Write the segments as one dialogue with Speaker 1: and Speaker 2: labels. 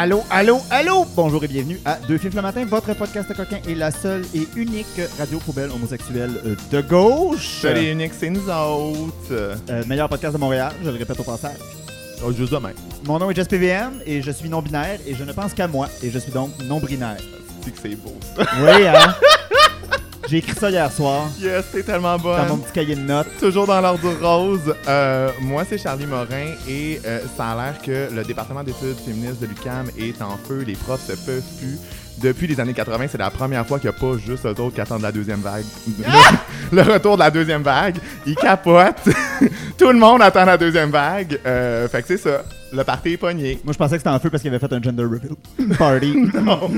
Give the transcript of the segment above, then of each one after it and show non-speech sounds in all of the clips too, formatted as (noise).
Speaker 1: Allô, allô, allô! Bonjour et bienvenue à Deux Fifs le matin, votre podcast coquin et la seule et unique radio poubelle homosexuelle euh, de gauche.
Speaker 2: Salut Unique, c'est nous autres.
Speaker 1: Euh, meilleur podcast de Montréal, je le répète au passage.
Speaker 2: Oh, juste demain.
Speaker 1: Mon nom est Jess PVM et je suis non-binaire et je ne pense qu'à moi et je suis donc non-binaire.
Speaker 2: C'est que c'est beau ça.
Speaker 1: Oui, hein? (laughs) J'ai écrit ça hier soir
Speaker 2: Yes, t'es tellement bon.
Speaker 1: dans mon petit cahier de notes.
Speaker 2: Toujours dans l'ordre rose. Euh, moi, c'est Charlie Morin et euh, ça a l'air que le département d'études féministes de l'UCAM est en feu. Les profs se peuvent plus. Depuis les années 80, c'est la première fois qu'il n'y a pas juste eux autres qui attendent la deuxième vague. Le, le retour de la deuxième vague. Ils capotent. (laughs) Tout le monde attend la deuxième vague. Euh, fait que c'est ça. Le party est pogné.
Speaker 1: Moi, je pensais que c'était en feu parce qu'il avait fait un gender reveal (laughs) party. (laughs)
Speaker 2: Non,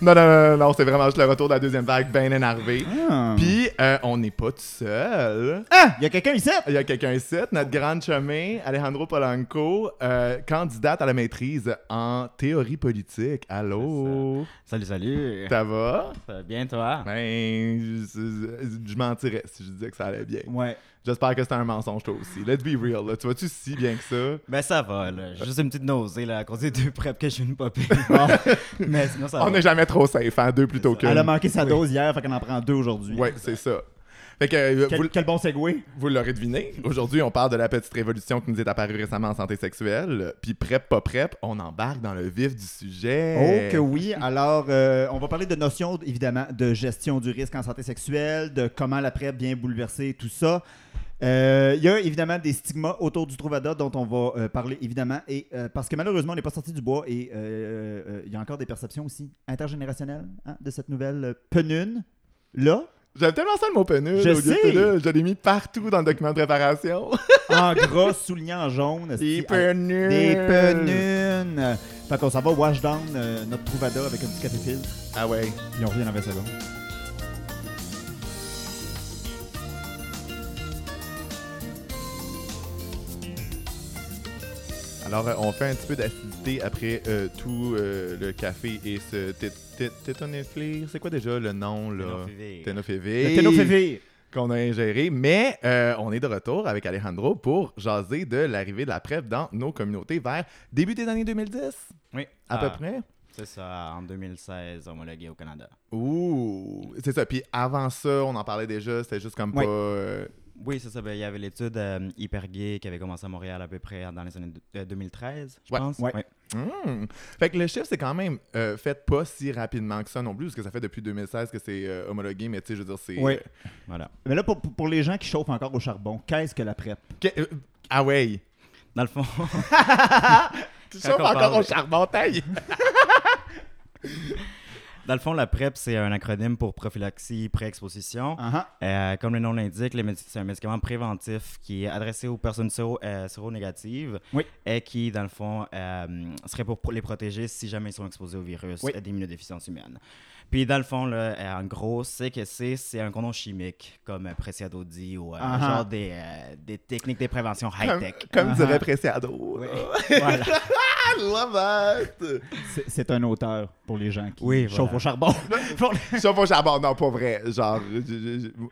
Speaker 2: non, non, non, non, c'est vraiment juste le retour de la deuxième vague, bien énervé.
Speaker 1: Ah.
Speaker 2: Puis, euh, on n'est pas tout seul.
Speaker 1: Ah! Il y a quelqu'un ici!
Speaker 2: Il y a quelqu'un ici, notre grande chemin, Alejandro Polanco, euh, candidate à la maîtrise en théorie politique. Allô?
Speaker 3: Salut, salut.
Speaker 2: Ça va?
Speaker 3: Ça va bien, toi?
Speaker 2: Ben, je, je- je mentirais si je disais que ça allait bien.
Speaker 1: Ouais.
Speaker 2: J'espère que c'était un mensonge, toi aussi. Let's be real, là. Tu vas-tu si bien que ça?
Speaker 3: Ben, ça va, là. J'ai juste une petite nausée, là, à cause des deux prep que je viens de popper. Mais sinon, ça
Speaker 2: On
Speaker 3: va.
Speaker 2: n'est jamais trop safe, hein? Deux plutôt que.
Speaker 1: Elle a manqué sa dose hier, fait qu'on en prend deux aujourd'hui.
Speaker 2: Ouais, c'est ça. Fait que, euh,
Speaker 1: Quel,
Speaker 2: vous,
Speaker 1: quel bon segway.
Speaker 2: Vous l'aurez deviné, aujourd'hui on parle de la petite révolution qui nous est apparue récemment en santé sexuelle. Puis prep, pas prep, on embarque dans le vif du sujet.
Speaker 1: Oh que oui. Alors, euh, on va parler de notions, évidemment, de gestion du risque en santé sexuelle, de comment la PrEP vient bouleverser tout ça. Euh, Il y a évidemment des stigmas autour du Trouvada dont on va euh, parler évidemment et euh, parce que malheureusement on n'est pas sorti du bois et il y a encore des perceptions aussi intergénérationnelles hein, de cette nouvelle penune là
Speaker 2: J'aime tellement ça le mot penule.
Speaker 1: Je
Speaker 2: au lieu de
Speaker 1: sais.
Speaker 2: penule. Je l'ai mis partout dans le document de préparation. (laughs)
Speaker 1: en gras souligné en jaune
Speaker 2: Des
Speaker 1: esti,
Speaker 2: penunes.
Speaker 1: des penunes fait qu'on s'en va wash down euh, notre Trouvada avec un petit café filtre
Speaker 2: Ah ouais.
Speaker 1: puis on revient dans 20 secondes
Speaker 2: Alors euh, on fait un petit peu d'acidité après euh, tout euh, le café et ce té- té- tétoniflir. C'est quoi déjà le nom là?
Speaker 3: Ténophévir.
Speaker 2: Ténophévir.
Speaker 1: le ténophévir
Speaker 2: qu'on a ingéré, mais euh, on est de retour avec Alejandro pour jaser de l'arrivée de la PrEP dans nos communautés vers début des années 2010,
Speaker 3: Oui.
Speaker 2: à
Speaker 3: Ah,
Speaker 2: peu près?
Speaker 3: C'est ça, en 2016, homologué au Canada.
Speaker 2: Ouh, c'est ça. Puis avant ça, on en parlait déjà, c'était juste comme pas... euh,
Speaker 3: Oui, c'est ça. ben, il y avait l'étude euh, Hyper Gay qui avait commencé à Montréal à peu près dans les années de- euh, 2013, je
Speaker 2: Ouais,
Speaker 3: pense.
Speaker 1: ouais.
Speaker 2: hmm. Fait que le chiffre, c'est quand même euh, fait pas si rapidement que ça non plus, parce que ça fait depuis 2016 que c'est euh, homologué, mais tu sais, je veux dire, c'est...
Speaker 1: Ouais.
Speaker 2: euh,
Speaker 3: Voilà.
Speaker 1: Mais là, pour, pour- les gens qui chauffent encore au charbon, qu'est-ce que la PrEP?
Speaker 2: que- euh, ah ouais!
Speaker 3: Dans le fond, (laughs)
Speaker 2: Tu chauffes encore
Speaker 3: parle-
Speaker 2: au charbon, taille! (laughs)
Speaker 3: dans le fond, la PrEP, c'est un acronyme pour prophylaxie pré-exposition.
Speaker 1: Ah.
Speaker 3: Euh, comme le nom l'indique, c'est un médicament préventif qui est adressé aux personnes séro, euh, séronégatives
Speaker 1: Oui.
Speaker 3: et qui, dans le fond, euh, serait pour les protéger si jamais ils sont exposés au virus
Speaker 1: Oui.
Speaker 3: euh, d'immunodéficience humaine. Puis, dans le fond, là, euh, en gros, c'est que c'est c'est un condom chimique, comme euh, Preciado dit, ou euh,
Speaker 1: Ah ah.
Speaker 3: genre des, euh, des techniques de prévention
Speaker 2: Comme,
Speaker 3: high-tech.
Speaker 2: comme
Speaker 1: Ah,
Speaker 2: dirait
Speaker 1: ah.
Speaker 2: Preciado.
Speaker 3: Oui.
Speaker 2: là. (laughs)
Speaker 3: voilà.
Speaker 2: I love it!
Speaker 1: C'est- C'est un auteur pour les gens qui
Speaker 3: Oui,
Speaker 1: chauffent
Speaker 3: voilà.
Speaker 1: au charbon. (laughs)
Speaker 2: Chauffe au charbon, non, pas vrai. Genre,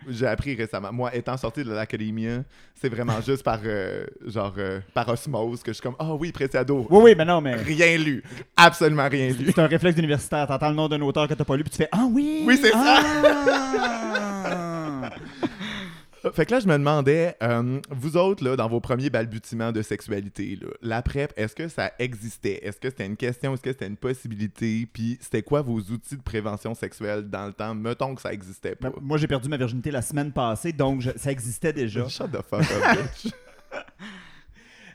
Speaker 2: j'ai- appris récemment. Moi, étant sorti de l'académie, c'est vraiment juste par, euh, genre, euh, par osmose que je suis comme, ah oui, Preciado.
Speaker 1: Oui, oui, mais non, mais
Speaker 2: Rien lu. Absolument rien lu.
Speaker 1: c'est un réflexe universitaire. T'entends le nom d'un auteur que t'as pas lu, puis tu fais Ah oui!
Speaker 2: Oui, c'est ça.
Speaker 1: ça!
Speaker 2: Fait que là, je me demandais, euh, vous autres, là, dans vos premiers balbutiements de sexualité, là, la PrEP, est-ce que ça existait? Est-ce que c'était une question? Est-ce que c'était une possibilité? Puis c'était quoi vos outils de prévention sexuelle dans le temps? Mettons que ça existait pas.
Speaker 1: Ben, Moi, j'ai perdu ma virginité la semaine passée, donc je- ça existait déjà. (laughs)
Speaker 2: Shut the fuck up, bitch.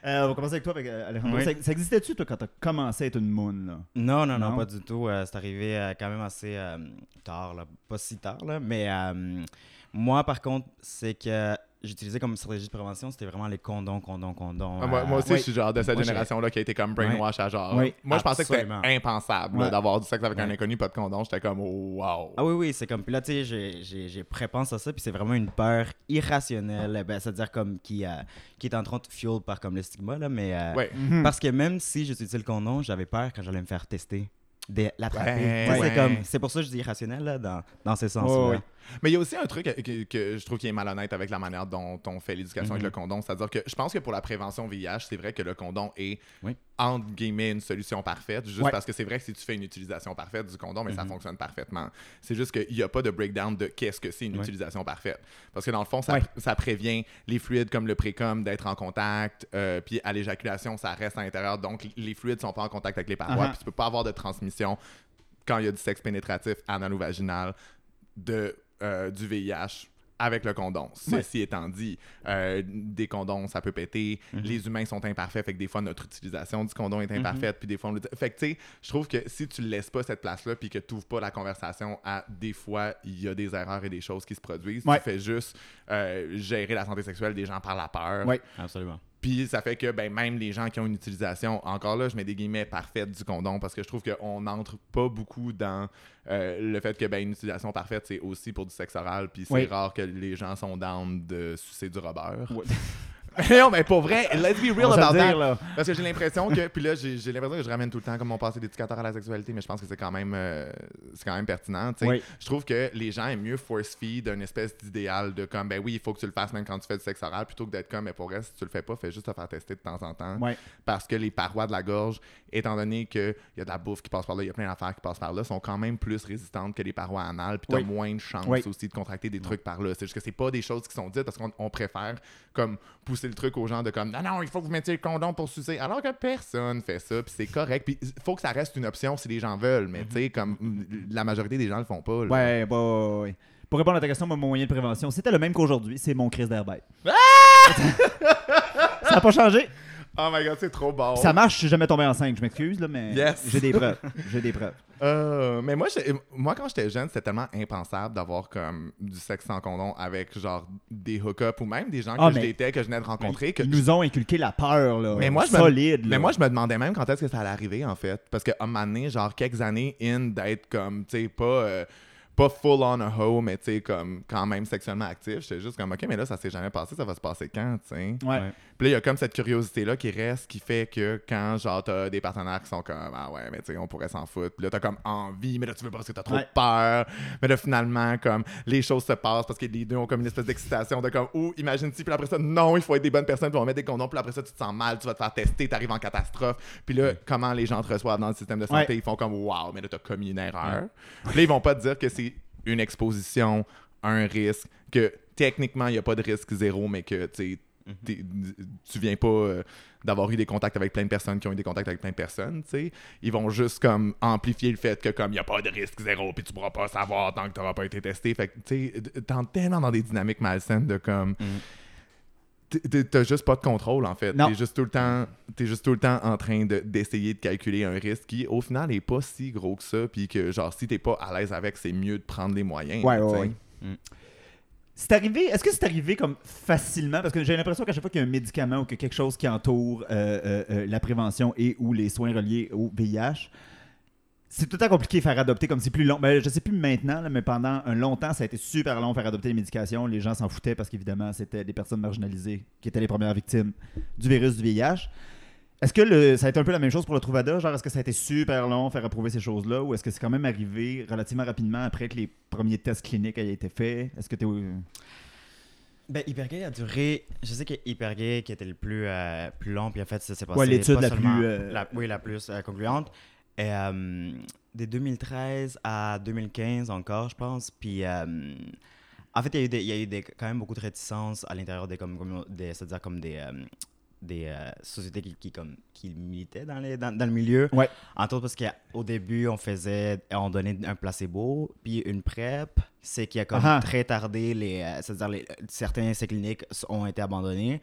Speaker 1: Euh, on va commencer avec toi, avec, euh, Alejandro.
Speaker 3: Oui.
Speaker 1: Ça, ça existait-tu, toi, quand t'as commencé à être une moune? Là?
Speaker 3: Non, non, non,
Speaker 1: Non?
Speaker 3: pas du tout. Euh, c'est arrivé euh, quand même assez tard, là. pas si tard, là. mais moi, par contre, c'est que j'utilisais comme stratégie de prévention, c'était vraiment les condoms, condoms, condoms.
Speaker 2: Ah, moi,
Speaker 3: euh,
Speaker 2: moi aussi, je suis genre de cette génération-là qui a été comme brainwash à genre.
Speaker 1: Oui.
Speaker 2: Moi, je pensais que c'était impensable
Speaker 1: Ouais.
Speaker 2: d'avoir du sexe avec un inconnu, pas de condom. J'étais comme, oh, wow.
Speaker 3: Ah oui, oui, c'est comme. Puis là, tu sais, j'ai- j'ai j'ai prépense à ça, puis c'est vraiment une peur irrationnelle, ben, c'est-à-dire comme qui, euh, qui est en train de fuel par comme le stigma, là, mais. euh,
Speaker 2: Ouais.
Speaker 1: Mhm.
Speaker 3: Parce que même si j'utilisais le condom, j'avais peur quand j'allais me faire tester de l'attraper.
Speaker 2: Ouais, ouais.
Speaker 3: C'est comme. C'est pour ça que je dis irrationnel, là, dans, dans ces sens-là.
Speaker 2: Mais il y a aussi un truc que, que- je trouve qui est malhonnête avec la manière dont on fait l'éducation avec
Speaker 3: Mhm.
Speaker 2: le condom. C'est-à-dire que je pense que pour la prévention VIH, c'est vrai que le condom est,
Speaker 3: Oui.
Speaker 2: entre guillemets, une solution parfaite. Juste
Speaker 1: Ouais.
Speaker 2: parce que c'est vrai que si tu fais une utilisation parfaite du condom, mais ça
Speaker 3: Mhm.
Speaker 2: fonctionne parfaitement. C'est juste qu'il n'y a pas de breakdown de qu'est-ce que c'est une
Speaker 3: Ouais.
Speaker 2: utilisation parfaite. Parce que dans le fond, ça,
Speaker 1: Ouais.
Speaker 2: ça prévient les fluides comme le précom d'être en contact. euh, puis à l'éjaculation, ça reste à l'intérieur. Donc les fluides sont pas en contact avec les parois.
Speaker 1: Uh-huh.
Speaker 2: Puis tu peux pas avoir de transmission quand il y a du sexe pénétratif analo-vaginal de, euh, du VIH avec le condom.
Speaker 1: Ouais.
Speaker 2: Ceci étant dit, euh, des condoms, ça peut péter.
Speaker 3: Mhm.
Speaker 2: Les humains sont imparfaits, fait que des fois, notre utilisation du condom est
Speaker 3: Mhm.
Speaker 2: imparfaite, puis des fois, on le... Fait que, tu sais, je trouve que si tu ne laisses pas cette place-là, puis que tu n'ouvres pas la conversation à des fois, il y a des erreurs et des choses qui se produisent,
Speaker 1: Ouais.
Speaker 2: tu fais juste euh, gérer la santé sexuelle des gens par la peur.
Speaker 1: Ouais.
Speaker 3: Absolument.
Speaker 2: Puis ça fait que ben, même les gens qui ont une utilisation, encore là, je mets des guillemets parfaite du condom parce que je trouve qu'on n'entre pas beaucoup dans euh, le fait que ben, une utilisation parfaite, c'est aussi pour du sexe oral. Puis c'est
Speaker 1: Oui.
Speaker 2: rare que les gens sont down de sucer du rubber.
Speaker 1: Ouais. (laughs) (laughs)
Speaker 2: non, mais pour vrai, let's be real about that.
Speaker 1: dire, là.
Speaker 2: Parce que j'ai l'impression que. Puis là, j'ai l'impression que je ramène tout le temps comme mon passé d'éducateur à la sexualité, mais je pense que c'est quand même euh, c'est quand même pertinent.
Speaker 1: Oui.
Speaker 2: Je trouve que les gens aiment mieux force feed une espèce d'idéal de comme ben oui, il faut que tu le fasses même quand tu fais du sexe oral plutôt que d'être comme mais pour reste, si tu le fais pas, fais juste te faire tester de temps en temps. Parce que les parois de la gorge, étant donné qu'il y a de la bouffe qui passe par là, il y a plein d'affaires qui passent par là, sont quand même plus résistantes que les parois anales, puis tu as
Speaker 1: Oui.
Speaker 2: moins de chances aussi de contracter des trucs par là. C'est juste que c'est pas des choses qui sont dites parce qu'on on préfère comme pousser le truc aux gens de comme non non, il faut que vous mettiez le condom pour sucer alors que personne fait ça, puis c'est correct. Puis il faut que ça reste une option si les gens veulent, mais tu sais comme mm, la majorité des gens le font pas. là.
Speaker 1: Ouais, bah, ouais, ouais. Pour répondre à ta question, mon moyen de prévention, c'était le même qu'aujourd'hui. C'est mon crise d'air bête. ça n'a pas changé.
Speaker 2: Oh my god, c'est trop bon.
Speaker 1: Ça marche, je suis jamais tombé enceinte, je m'excuse, là, mais
Speaker 2: Yes.
Speaker 1: j'ai des preuves. J'ai des preuves. (laughs)
Speaker 2: Euh, mais moi, moi, quand j'étais jeune, c'était tellement impensable d'avoir comme du sexe sans condom avec genre des hook-ups ou même des gens que
Speaker 1: Ah,
Speaker 2: je
Speaker 1: mais-
Speaker 2: datais, que je venais de rencontrer. Que
Speaker 1: Ils nous ont inculqué la peur, là.
Speaker 2: Mais moi, je me-
Speaker 1: solide. là.
Speaker 2: Mais moi, je me demandais même quand est-ce que ça allait arriver, en fait. Parce qu'à un moment donné, genre quelques années in d'être comme, tu sais, pas, euh, pas full on a hoe, mais tu sais, comme quand même sexuellement actif. J'étais juste comme, OK, mais là, ça s'est jamais passé, ça va se passer quand, tu sais?
Speaker 1: Ouais.
Speaker 2: Puis là, il y a comme cette curiosité-là qui reste, qui fait que quand, genre, t'as des partenaires qui sont comme, ah ouais, mais tu sais, on pourrait s'en foutre. Puis là, t'as comme envie, mais là, tu veux pas parce que t'as trop
Speaker 1: Ouais.
Speaker 2: peur. Mais là, finalement, comme, les choses se passent parce que les deux ont comme une espèce d'excitation de comme, ou imagine-tu, puis après ça, non, il faut être des bonnes personnes, puis on va mettre des condoms, puis après ça, tu te sens mal, tu vas te faire tester, t'arrives en catastrophe. Puis là, comment les gens te reçoivent dans le système de santé,
Speaker 1: Ouais.
Speaker 2: ils font comme, wow, mais là, t'as commis une erreur. Puis là, ils vont pas te dire que c'est une exposition, un risque, que techniquement, il n'y a pas de risque zéro, mais que, tu t'es- tu viens pas euh, d'avoir eu des contacts avec plein de personnes qui ont eu des contacts avec plein de personnes, tu sais. Ils vont juste comme amplifier le fait que comme il n'y a pas de risque zéro puis tu pourras pas savoir tant que tu n'auras pas été testé. Fait que tu sais, tellement dans des dynamiques malsaines de comme t'es- t'as juste pas de contrôle en fait. T'es juste tout le temps, juste tout le temps en train de- d'essayer de, calculer un risque qui au final est pas si gros que ça, puis que genre si t'es pas à l'aise avec, c'est mieux de prendre les moyens.
Speaker 1: Ouais, ouais.
Speaker 3: Mm.
Speaker 1: C'est arrivé, est-ce que c'est arrivé comme facilement? Parce que j'ai l'impression qu'à chaque fois qu'il y a un médicament ou que quelque chose qui entoure euh, euh, euh, la prévention et ou les soins reliés au VIH, c'est tout le temps compliqué faire adopter comme c'est plus long. Ben, je sais plus maintenant, là, mais pendant un long temps, ça a été super long faire adopter les médications. Les gens s'en foutaient parce qu'évidemment, c'était des personnes marginalisées qui étaient les premières victimes du virus du VIH. Est-ce que le- ça a été un peu la même chose pour le Truvada? Genre, est-ce que ça a été super long faire approuver ces choses-là? Ou est-ce que c'est quand même arrivé relativement rapidement après que les premiers tests cliniques aient été faits? Est-ce que tu
Speaker 3: Ben, Hypergay a duré. Je sais que Hypergay qui était le plus, euh, plus long, puis en fait, ça s'est passé.
Speaker 1: Ouais, l'étude
Speaker 3: pas
Speaker 1: la
Speaker 3: seulement-
Speaker 1: plus, euh,
Speaker 3: la- oui, la plus euh, concluante. Et, euh, de 2013 à 2015 encore, je pense. Puis. euh, en fait, il y a eu, des, il y a eu des- quand même beaucoup de réticences à l'intérieur des, comme, des, c'est-à-dire comme des, euh, des euh, sociétés qui, qui, comme, qui militaient dans, les, dans, dans le milieu.
Speaker 1: Ouais.
Speaker 3: Entre autres parce qu'au début, on faisait, on donnait un placebo, puis une PrEP, c'est qui a comme
Speaker 1: ah.
Speaker 3: très tardé, les, euh, c'est-à-dire les, certains essais cliniques ont été abandonnés.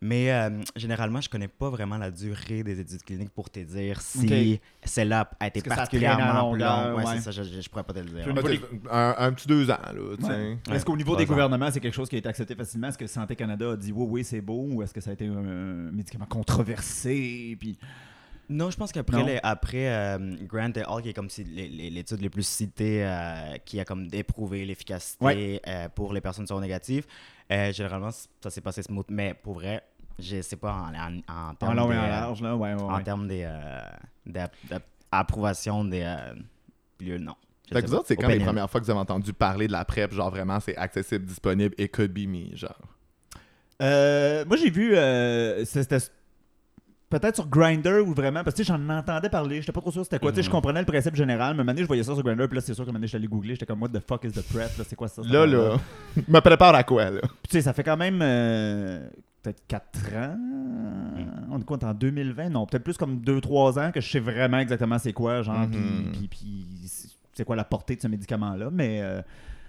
Speaker 3: Mais euh, généralement, je connais pas vraiment la durée des études cliniques pour te dire si
Speaker 1: Ok.
Speaker 3: celle-là a été particulièrement longue. Ouais,
Speaker 1: ouais.
Speaker 3: c'est ça, je, je, pourrais pas te le dire.
Speaker 2: Ah, t'sais, un, un petit deux ans, là, tu sais.
Speaker 1: Ouais.
Speaker 3: Ouais.
Speaker 1: Est-ce qu'au niveau des gouvernements, c'est quelque chose qui a été accepté facilement? Est-ce que Santé Canada a dit oui, oui, c'est beau ou est-ce que ça a été un médicament controversé? Puis...
Speaker 3: Non, je pense qu'après après euh, Grant et Hall, qui est comme si les- les- l'étude les plus citées, euh, qui a comme éprouvé l'efficacité
Speaker 1: Ouais.
Speaker 3: euh, pour les personnes négatives, euh, généralement ça s'est passé smooth. Mais pour vrai, je sais pas en, en, en
Speaker 1: En
Speaker 3: termes
Speaker 1: et en large, là, ouais, ouais,
Speaker 3: en
Speaker 1: ouais.
Speaker 3: termes des d'app- d'approbation des euh, lieux, non.
Speaker 2: Fait que vous autres, c'est quand les premières fois que vous avez entendu parler de la PrEP, genre vraiment c'est accessible, disponible et could be me, genre?
Speaker 1: Euh, moi, j'ai vu. euh, c'était peut-être sur Grinder ou vraiment. Parce que j'en entendais parler. J'étais pas trop sûr c'était quoi. Tu sais, je
Speaker 3: Mhm.
Speaker 1: comprenais le principe général. Mais donné, je voyais ça sur Grinder. Puis là, c'est sûr que moment donné, j'étais allé googler. J'étais comme, what the fuck is the PrEP? Là, c'est quoi ça?
Speaker 2: Là, là, (laughs) me prépare à quoi, là?
Speaker 1: Tu sais, ça fait quand même euh, peut-être 4 ans. On est quoi, on est en 2020? Non, peut-être plus comme 2-3 ans que je sais vraiment exactement c'est quoi, genre, puis-
Speaker 2: Mhm.
Speaker 1: puis, puis c'est- quoi la portée de ce médicament-là. Mais euh,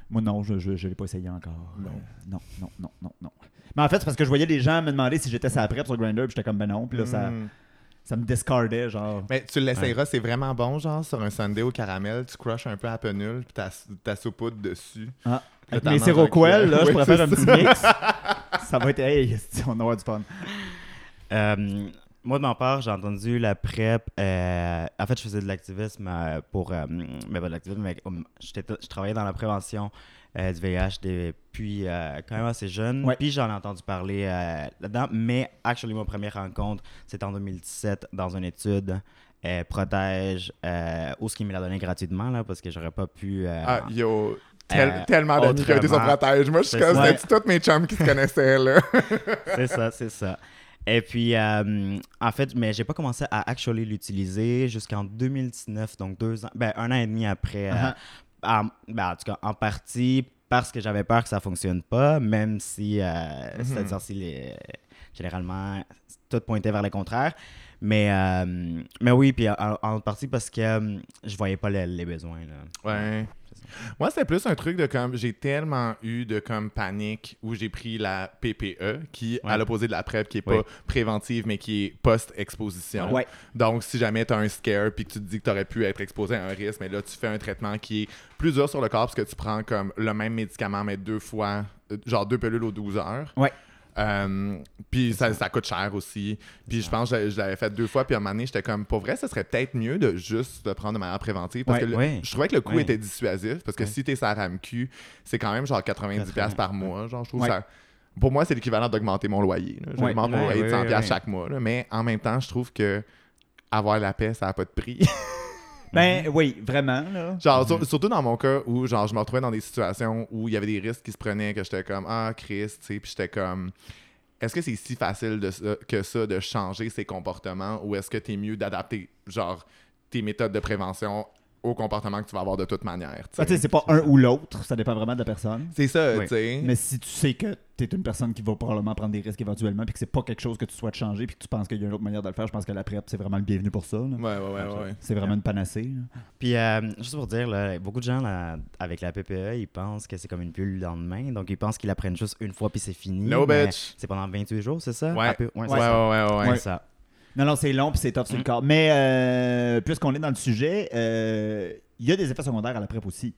Speaker 1: moi, non, je ne l'ai pas essayé encore.
Speaker 2: Non.
Speaker 1: Euh, non, non, non, non, non. Mais en fait, c'est parce que je voyais des gens me demander si j'étais sa PrEP sur Grindr, puis j'étais comme, ben non. Puis là, ça,
Speaker 2: Mm.
Speaker 1: ça me discardait, genre.
Speaker 2: Mais tu l'essayeras, c'est vraiment bon, genre, sur un sundae au caramel, tu crushes un peu à penule, puis ta, ta saupoudre dessus.
Speaker 1: Ah,
Speaker 2: Là,
Speaker 1: avec mes
Speaker 2: un
Speaker 1: là, je pourrais faire un petit mix. (laughs) ça va être, hey, on va avoir du fun.
Speaker 3: Euh, moi, de ma part, j'ai entendu la PrEP. euh, en fait, je faisais de l'activisme euh, pour. euh, mais pas de l'activisme, mais um, je travaillais dans la prévention euh, du VIH depuis euh, quand même assez jeune.
Speaker 1: Ouais.
Speaker 3: Puis j'en ai entendu parler euh, là-dedans. Mais, actually, ma première rencontre, c'était en 2017 dans une étude. euh, protège euh, où ce qui me l'a donné gratuitement là parce que j'aurais pas pu euh,
Speaker 2: Ah, yo, tel-
Speaker 3: Euh,
Speaker 2: tellement été sur
Speaker 3: autrement,
Speaker 2: protège. Moi, je suis
Speaker 3: c'est
Speaker 2: comme,
Speaker 3: ça.
Speaker 2: c'était tous mes chums qui se connaissaient, là? (laughs)
Speaker 3: c'est ça, c'est ça. Et puis, euh, en fait, mais j'ai pas commencé à actually l'utiliser jusqu'en 2019, donc deux ans, ben un an et demi après. euh,
Speaker 1: Uh-huh.
Speaker 3: En, ben, en tout cas, en partie parce que j'avais peur que ça fonctionne pas, même si, euh, c'est-à-dire si les, généralement, tout pointait vers le contraire. Mais, euh, mais oui, puis en, en partie parce que euh, je voyais pas les, les besoins. Là.
Speaker 2: Ouais. Moi, c'était plus un truc de comme, j'ai tellement eu de comme panique où j'ai pris la PPE, qui, à l'opposé de la PrEP, qui est pas préventive, mais qui est post-exposition.
Speaker 1: Ouais.
Speaker 2: Donc, si jamais tu as un scare puis que tu te dis que tu aurais pu être exposé à un risque, mais là, tu fais un traitement qui est plus dur sur le corps parce que tu prends comme le même médicament, mais deux fois, euh, genre deux pilules aux 12 heures.
Speaker 1: Ouais.
Speaker 2: Euh, puis ça, ça coûte cher aussi. Puis je pense que je- je l'avais fait deux fois. Puis à un moment donné, j'étais comme, pour vrai, ça serait peut-être mieux de juste le prendre de manière préventive. Parce
Speaker 1: Ouais.
Speaker 2: que le-
Speaker 3: Ouais.
Speaker 2: je trouvais que le coût
Speaker 3: Ouais.
Speaker 2: était dissuasif. Parce que si t'es sur la RAMQ, c'est quand même genre 90$ piastres par mois. Genre, je trouve ça. Pour moi, c'est l'équivalent d'augmenter mon loyer. J'augmente mon loyer de
Speaker 3: ouais,
Speaker 2: 100$
Speaker 3: ouais,
Speaker 2: piastres
Speaker 3: ouais.
Speaker 2: chaque mois. là. Mais en même temps, je trouve que avoir la paix, ça n'a pas de prix. (laughs)
Speaker 1: Ben oui, vraiment, là.
Speaker 2: Genre, sur- surtout dans mon cas où genre, je me retrouvais dans des situations où il y avait des risques qui se prenaient, que j'étais comme Ah, Chris, tu sais, puis j'étais comme Est-ce que c'est si facile de que ça de changer ses comportements ou est-ce que t'es mieux d'adapter, genre, tes méthodes de prévention au comportement que tu vas avoir de toute manière.
Speaker 1: Ah, c'est pas un ou l'autre, ça dépend vraiment de la personne.
Speaker 2: C'est ça,
Speaker 3: Oui.
Speaker 2: tu sais.
Speaker 1: Mais si tu sais que tu es une personne qui va probablement prendre des risques éventuellement, puis que c'est pas quelque chose que tu souhaites changer, puis que tu penses qu'il y a une autre manière de le faire, je pense que la PrEP, c'est vraiment le bienvenu pour ça. là.
Speaker 2: Ouais, ouais, ouais, ouais.
Speaker 1: C'est vraiment une panacée. là.
Speaker 3: Puis, euh, juste pour dire, là, beaucoup de gens, là, avec la PPE, ils pensent que c'est comme une pilule le lendemain. Donc, ils pensent qu'ils la prennent juste une fois, puis c'est fini.
Speaker 2: No
Speaker 3: mais
Speaker 2: bitch.
Speaker 3: C'est pendant 28 jours, c'est ça?
Speaker 2: Ouais.
Speaker 3: Un peu-
Speaker 2: Ouais,
Speaker 3: ouais,
Speaker 2: ouais,
Speaker 3: ça.
Speaker 2: ouais, ouais.
Speaker 3: C'est ça.
Speaker 1: Non, non, c'est long, puis c'est tough sur le
Speaker 3: Mm.
Speaker 1: corps. Mais euh, puisqu'on est dans le sujet, euh, il y a des effets secondaires à la PrEP aussi.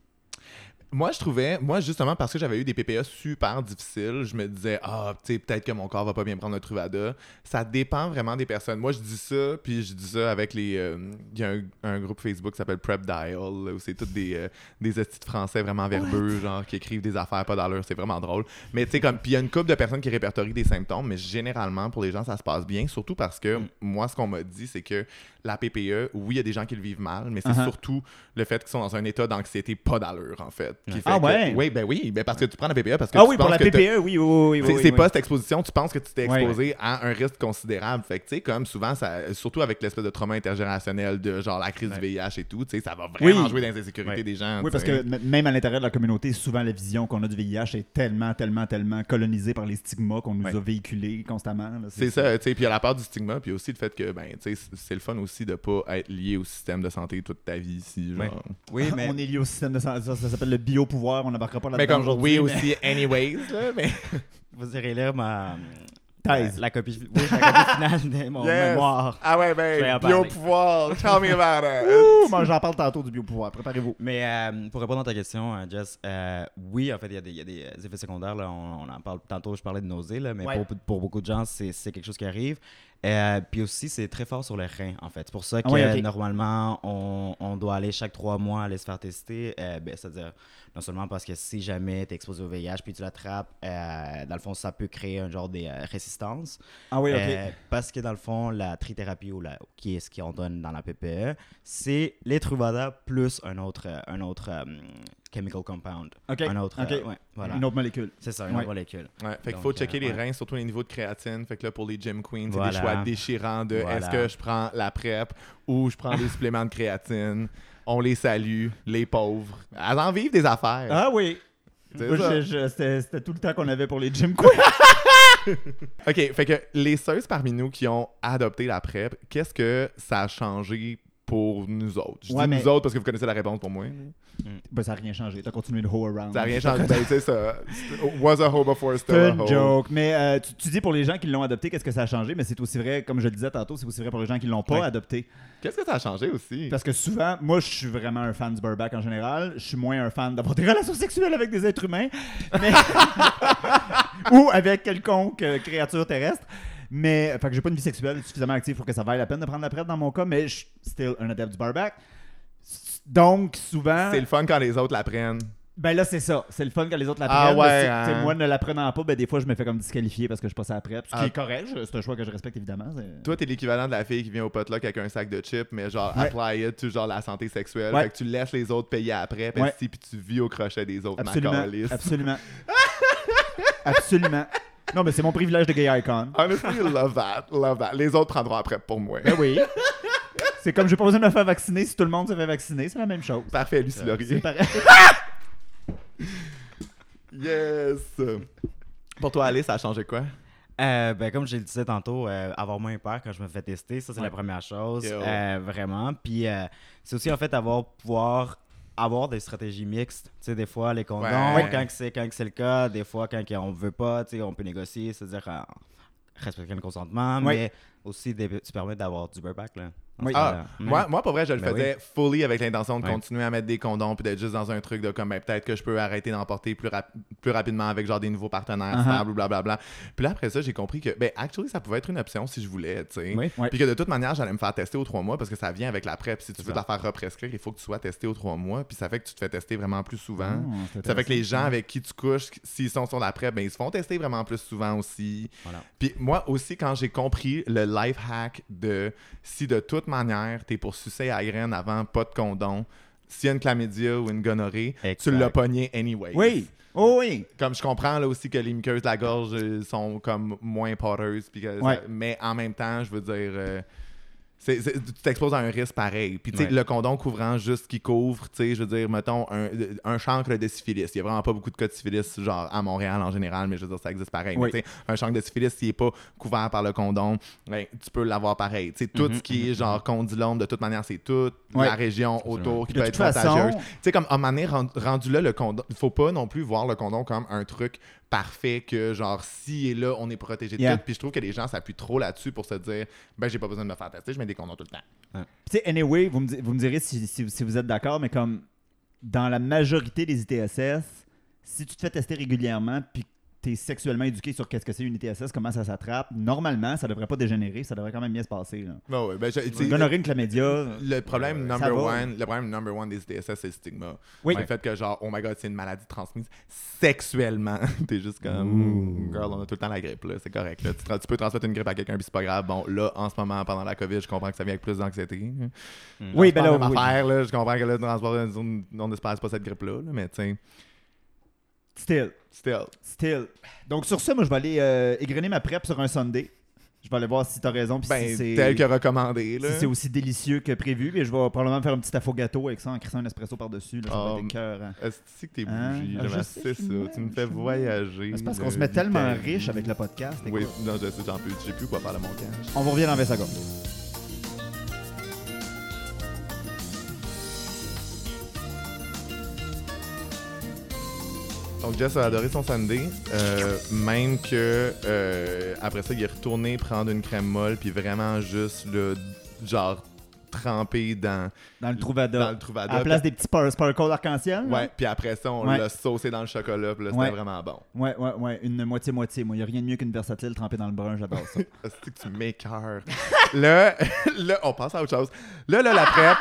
Speaker 2: Moi, je trouvais, moi, justement, parce que j'avais eu des PPA super difficiles, je me disais, ah, tu sais, peut-être que mon corps va pas bien prendre le Truvada. Ça dépend vraiment des personnes. Moi, je dis ça, puis je dis ça avec les. euh, Il y a un, un groupe Facebook qui s'appelle Prep Dial, où c'est tous des, euh, des français vraiment verbeux, genre, qui écrivent des affaires pas d'allure. C'est vraiment drôle. Mais tu sais, comme. Puis il y a une couple de personnes qui répertorient des symptômes, mais généralement, pour les gens, ça se passe bien. Surtout parce que moi, ce qu'on m'a dit, c'est que la PPE, oui, il y a des gens qui le vivent mal, mais c'est
Speaker 1: Uh-huh.
Speaker 2: surtout le fait qu'ils sont dans un état d'anxiété pas d'allure, en fait. qui fait
Speaker 1: Ah
Speaker 2: que-
Speaker 1: ouais?
Speaker 2: Oui, ben oui, ben parce que tu prends la PPE parce que
Speaker 1: Ah
Speaker 2: tu
Speaker 1: oui, pour la PPE, oui, oui, oui. oui,
Speaker 2: c'est
Speaker 1: oui,
Speaker 2: c'est
Speaker 1: oui.
Speaker 2: post-exposition, tu penses que tu t'es exposé à un risque considérable. Fait que, tu sais, comme souvent, ça, surtout avec l'espèce de trauma intergénérationnel de genre la crise du VIH et tout, tu sais, ça va vraiment jouer dans les insécurités des gens.
Speaker 1: Oui, parce que même à l'intérieur de la communauté, souvent la vision qu'on a du VIH est tellement, tellement, tellement colonisée par les stigmas qu'on nous a véhiculés constamment.
Speaker 2: C'est ça, tu sais, puis il y a la part du stigma, puis aussi le fait que, ben, tu sais, c'est le fun aussi de pas être lié au système de santé toute ta vie ici, genre.
Speaker 3: Ouais. Oui, mais
Speaker 1: On est lié au système de santé. Ça, ça s'appelle le biopouvoir. On n'embarquera pas là-dedans.
Speaker 2: Mais comme,
Speaker 1: aujourd'hui,
Speaker 2: oui,
Speaker 1: mais-
Speaker 2: aussi, anyways, là, (laughs) mais...
Speaker 3: vous irez lire ma.
Speaker 1: Thèse.
Speaker 3: La copie, oui, la copie finale de mon
Speaker 2: Yes.
Speaker 3: mémoire.
Speaker 2: Ah ouais, ben, biopouvoir, tell me about it.
Speaker 1: Ouh, moi, j'en parle tantôt du biopouvoir. Préparez-vous.
Speaker 3: Mais euh, pour répondre à ta question, euh, Jess, euh, oui, en fait, il y, a des- il y a des euh, effets secondaires. Là, on, on en parle tantôt, je parlais de nausées, là, mais
Speaker 1: Ouais.
Speaker 3: pour, pour beaucoup de gens, c'est quelque chose qui arrive. Euh, puis aussi, c'est très fort sur les reins, en fait. C'est pour ça que
Speaker 1: Ah ok.
Speaker 3: normalement, on, on doit aller chaque trois mois aller se faire tester. Euh, ben, C'est-à-dire, non seulement parce que si jamais tu es exposé au VIH puis tu l'attrapes, euh, dans le fond, ça peut créer un genre de euh, résistance.
Speaker 1: Ah oui, ok.
Speaker 3: Euh, parce que dans le fond, la trithérapie ou la, qui est ce qu'on donne dans la PPE, c'est les Truvada plus un autre, un autre chemical compound.
Speaker 1: Ok,
Speaker 3: Un autre. euh, ouais, voilà.
Speaker 1: Une autre molécule.
Speaker 3: C'est ça, une
Speaker 1: Ouais.
Speaker 3: autre molécule.
Speaker 2: Ouais, fait qu'il faut checker
Speaker 3: euh,
Speaker 2: les
Speaker 3: ouais.
Speaker 2: reins, surtout les niveaux de créatine. Fait que là, pour les gym queens, c'est des
Speaker 3: Voilà.
Speaker 2: choix déchirants de
Speaker 3: Voilà.
Speaker 2: est-ce que je prends la PrEP ou je prends des (laughs) suppléments de créatine? On les salue, les pauvres. Elles en vivent des affaires.
Speaker 1: Ah oui. C'était tout le temps qu'on avait pour les gym queens. (laughs)
Speaker 2: OK, fait que les seuls parmi nous qui ont adopté la PrEP, qu'est-ce que ça a changé pour nous autres? Je
Speaker 1: Ouais,
Speaker 2: dis
Speaker 1: mais-
Speaker 2: nous autres parce que vous connaissez la réponse pour moi.
Speaker 1: ben, ça n'a rien changé. T'as continué de hoe around.
Speaker 2: Ça n'a rien changé. ben, c'est ça. Was a hoe before still
Speaker 1: C'est
Speaker 2: a
Speaker 1: joke. Mais euh, tu, tu dis pour les gens qui l'ont adopté, qu'est-ce que ça a changé? Mais c'est aussi vrai, comme je le disais tantôt, c'est aussi vrai pour les gens qui l'ont pas
Speaker 2: Ouais.
Speaker 1: adopté.
Speaker 2: Qu'est-ce que ça a changé aussi?
Speaker 1: Parce que souvent, moi, je suis vraiment un fan du Burback en général. Je suis moins un fan d'avoir des (laughs) relations sexuelles avec des êtres humains. mais- (laughs) Ou avec quelconque euh, créature terrestre. Mais, fait que j'ai pas une vie sexuelle suffisamment active pour que ça vaille la peine de prendre la PrEP dans mon cas, mais je suis still un adepte du Burback. Donc, souvent.
Speaker 2: C'est le fun quand les autres la prennent.
Speaker 1: Ben là, c'est ça. C'est le fun quand les autres la
Speaker 2: Ah
Speaker 1: prennent.
Speaker 2: ouais,
Speaker 1: mais c'est-
Speaker 2: hein.
Speaker 1: Moi, ne la prenant pas, ben des fois, je me fais comme disqualifier parce que je passe à la PrEP. Ce qui
Speaker 2: Ah.
Speaker 1: est correct. C'est un choix que je respecte évidemment.
Speaker 2: Toi, t'es l'équivalent de la fille qui vient au potluck avec un sac de chips, mais genre,
Speaker 1: Ouais.
Speaker 2: apply it to genre la santé sexuelle.
Speaker 1: Ouais.
Speaker 2: Fait que tu laisses les autres payer après, puis
Speaker 1: Ouais.
Speaker 2: si, puis tu vis au crochet des autres,
Speaker 1: Absolument. Absolument. (laughs) Absolument. Non, mais c'est mon privilège de gay icon.
Speaker 2: Honestly, love that, love that. Les autres prendront après pour moi.
Speaker 1: Ben oui. C'est comme j'ai pas besoin de me faire vacciner si tout le monde se fait vacciner, c'est la même chose.
Speaker 2: Parfait, Lucie
Speaker 1: C'est
Speaker 2: Laurier.
Speaker 1: pareil. (laughs)
Speaker 2: Yes! Pour toi, Alice, ça a changé quoi?
Speaker 3: Euh, ben, comme je le disais tantôt, euh, avoir moins peur quand je me fais tester, ça c'est
Speaker 1: Ouais.
Speaker 3: la première chose.
Speaker 2: Yo.
Speaker 3: Euh, vraiment. Puis euh, c'est aussi en fait avoir pouvoir avoir des stratégies mixtes. Tu sais, des fois les condoms,
Speaker 2: Ouais.
Speaker 3: quand c'est quand c'est le cas, des fois quand on veut pas, tu sais, on peut négocier, c'est-à-dire euh, respecter le consentement, mais aussi des- tu permets d'avoir du bareback là.
Speaker 1: Oui.
Speaker 2: Ah,
Speaker 3: Ouais.
Speaker 2: moi, moi, pour vrai, je le
Speaker 3: Ben
Speaker 2: faisais fully avec l'intention de
Speaker 3: Ouais.
Speaker 2: continuer à mettre des condoms puis d'être juste dans un truc de comme, ben, peut-être que je peux arrêter d'en porter plus, rap- plus rapidement avec genre des nouveaux partenaires
Speaker 1: Uh-huh.
Speaker 2: stables ou blablabla. Puis là, après ça, j'ai compris que, ben, actually, ça pouvait être une option si je voulais, tu sais.
Speaker 3: Oui.
Speaker 1: Ouais.
Speaker 2: Puis que de toute manière, j'allais me faire tester aux trois mois parce que ça vient avec la PrEP. Si tu veux
Speaker 3: ça.
Speaker 2: te la faire represcrire, il faut que tu sois testé aux trois mois. Puis ça fait que tu te fais tester vraiment plus souvent.
Speaker 1: Oh, c'est
Speaker 2: Ça fait que les gens avec qui tu couches, s'ils sont sur la PrEP, ben, ils se font tester vraiment plus souvent aussi.
Speaker 3: Voilà.
Speaker 2: Puis moi aussi, quand j'ai compris le life hack de si de toute manière, t'es pour sucer à graine avant, pas de condom, s'il y a une chlamydia ou une gonorrhée,
Speaker 3: Exact.
Speaker 2: tu l'as pogné anyway.
Speaker 1: Oui. Oh oui.
Speaker 2: Comme je comprends là aussi que les muqueuses de la gorge euh, sont comme moins que ça-
Speaker 1: Ouais.
Speaker 2: mais en même temps, je veux dire, euh, Tu t'exposes à un risque pareil. Puis, tu sais,
Speaker 3: Ouais.
Speaker 2: le condom couvrant juste ce qui couvre, tu sais, je veux dire, mettons, un, un chancre de syphilis. Il y a vraiment pas beaucoup de cas de syphilis, genre, à Montréal en général, mais je veux dire, ça existe pareil.
Speaker 1: Oui.
Speaker 2: Mais, un chancre de syphilis, s'il est pas couvert par le condom, ben, tu peux l'avoir pareil. Tu sais, tout
Speaker 3: Mhm,
Speaker 2: ce qui est, genre, condylome, de toute manière, c'est toute
Speaker 1: Ouais.
Speaker 2: la région autour qui
Speaker 1: De
Speaker 2: peut être contagieuse.
Speaker 1: façon,
Speaker 2: Tu sais, comme à un moment donné, rend- rendu là, le condom, il faut pas non plus voir le condom comme un truc parfait que, genre, si et là, on est protégé de
Speaker 1: Yeah.
Speaker 2: tout. Puis je trouve que les gens s'appuient trop là-dessus pour se dire, ben, j'ai pas besoin de me faire tester, je des condoms tout le temps.
Speaker 1: Tu sais, anyway, vous me, vous me direz si, si- si vous êtes d'accord, mais comme dans la majorité des ITSS, si tu te fais tester régulièrement puis que tu es sexuellement éduqué sur qu'est-ce que c'est une ITSS, comment ça s'attrape, normalement, ça devrait pas dégénérer, ça devrait quand même bien se passer. Là.
Speaker 2: Ouais, ben, je-
Speaker 1: Gonorrhée, chlamydia,
Speaker 2: le problème
Speaker 1: ça
Speaker 2: number one, le problème number one des ITSS, c'est le stigma.
Speaker 1: Oui.
Speaker 2: Le fait que genre, oh my god, c'est une maladie transmise sexuellement. (laughs) T'es juste comme, girl, on a tout le temps la grippe là, c'est correct. Là. Tu, peux transmettre une grippe à quelqu'un puis c'est pas grave. Bon, là, en ce moment, pendant la COVID, je comprends que ça vient avec plus d'anxiété.
Speaker 1: Oui, ben là, oui.
Speaker 2: affaire, là. Je comprends que là, on n'espère pas cette grippe là, mais tu sais,
Speaker 1: still,
Speaker 2: still.
Speaker 1: still. Donc sur ça, moi, je vais aller euh, égrener ma prep sur un Sunday. Je vais aller voir si t'as raison, puis
Speaker 2: Ben,
Speaker 1: si c'est...
Speaker 2: tel que recommandé là.
Speaker 1: si c'est aussi délicieux que prévu, puis je vais probablement faire un petit affogato avec ça en crissant un espresso par-dessus. Là, ça va être écœurant.
Speaker 2: Est-ce que t'es
Speaker 1: Hein?
Speaker 2: bougie?
Speaker 1: Ah, sais, je suis
Speaker 2: ça. Tu me fais voyager.
Speaker 1: C'est parce qu'on se met tellement riche avec le podcast.
Speaker 2: Oui, non, je sais, j'en peux. J'ai plus quoi faire de mon cash.
Speaker 1: On vous revient dans 20
Speaker 2: Donc Jess a adoré son Sunday, euh, même que euh, après ça, il est retourné prendre une crème molle, puis vraiment juste le genre trempé dans,
Speaker 1: Dans le Trouvada.
Speaker 2: dans le Trouvada.
Speaker 1: À la place des petits spar- sparkles arc-en-ciel.
Speaker 2: Ouais, puis après ça, on
Speaker 1: Ouais.
Speaker 2: l'a saucé dans le chocolat, puis là, c'était
Speaker 1: Ouais.
Speaker 2: vraiment bon.
Speaker 1: Ouais, ouais, ouais. Une moitié-moitié. Moi, il n'y a rien de mieux qu'une versatile trempée dans le brun. J'adore ça. (laughs)
Speaker 2: C'est que tu m'écœures? (laughs) là, (laughs) là, on passe à autre chose. Là, là, la prep,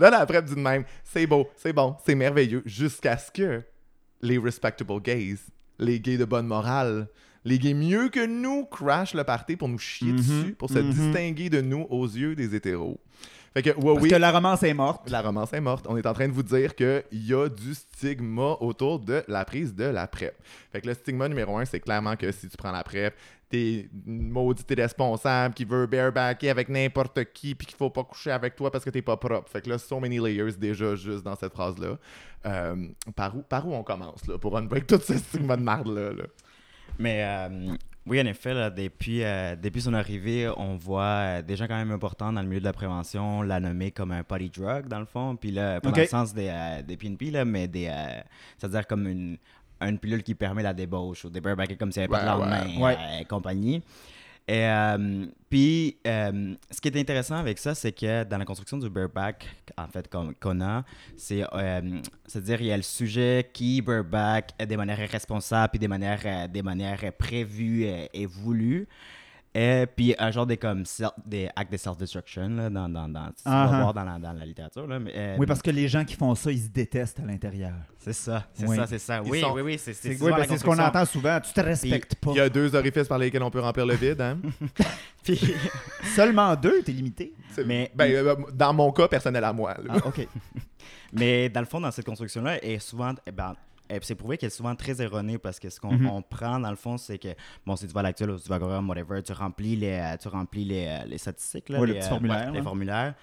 Speaker 2: là, la prep dit de même, c'est beau, c'est bon, c'est merveilleux, jusqu'à ce que les respectable gays, les gays de bonne morale, les gays mieux que nous crashent le party pour nous chier
Speaker 1: Mhm,
Speaker 2: dessus, pour se
Speaker 1: mhm.
Speaker 2: distinguer de nous aux yeux des hétéros. Fait que, ouais,
Speaker 1: Parce
Speaker 2: oui,
Speaker 1: que la romance est morte.
Speaker 2: la romance est morte. On est en train de vous dire qu'il y a du stigma autour de la prise de la PrEP. Fait que le stigma numéro un, c'est clairement que si tu prends la PrEP, t'es une maudite irresponsable qui veut barebacker avec n'importe qui puis qu'il faut pas coucher avec toi parce que t'es pas propre. Fait que là, so many layers déjà juste dans cette phrase-là. Euh, par, où, par où on commence là, pour unbreak tout ce stigma de marde-là? là?
Speaker 3: Mais euh, oui, en effet, là, depuis, euh, depuis son arrivée, on voit euh, des gens quand même importants dans le milieu de la prévention la nommer comme un party drug, dans le fond. Puis là, pas dans le sens des, euh, des PNP, là, mais des. euh, C'est-à-dire comme une, une pilule qui permet la débauche ou des barebackers comme s'il n'y avait pas de lendemain
Speaker 1: ouais.
Speaker 3: euh, et compagnie. Et euh, puis, euh, ce qui est intéressant avec ça, c'est que dans la construction du bareback, en fait, qu'on qu'on a, c'est, euh, c'est-à-dire il y a le sujet qui bareback des manières responsables puis des manières, euh, des manières prévues et, et voulues. Et puis un genre des comme self- des actes de self-destruction là, dans, dans, dans, tu vas
Speaker 1: Ah-ha.
Speaker 3: voir dans la, dans la littérature. Là, mais, euh,
Speaker 1: Oui, parce que les gens qui font ça, ils se détestent à l'intérieur.
Speaker 3: c'est ça, c'est
Speaker 1: Oui.
Speaker 3: ça, c'est ça. Oui,
Speaker 2: sont-
Speaker 3: oui, oui, c'est c'est
Speaker 1: oui, ce qu'on entend souvent. Tu te respectes pas.
Speaker 2: Il y a deux orifices par lesquels on peut remplir le vide. Hein? (laughs) (laughs)
Speaker 3: Puis- (laughs)
Speaker 1: Seulement deux, t'es limité.
Speaker 2: C'est-
Speaker 3: Mais-
Speaker 2: ben, euh, dans mon cas personnel à moi. là.
Speaker 1: Ah, OK.
Speaker 3: Mais dans le fond, dans cette construction-là, est souvent, eh ben, c'est prouvé qu'elle est souvent très erronée parce que ce qu'on
Speaker 1: Mhm.
Speaker 3: prend, dans le fond, c'est que, bon, si tu vas à l'actuel ou tu vas à Gorum, whatever, tu remplis les, euh, tu remplis les, euh, les statistiques, là,
Speaker 1: Ouais, le
Speaker 3: les,
Speaker 1: petit
Speaker 3: euh, les formulaires.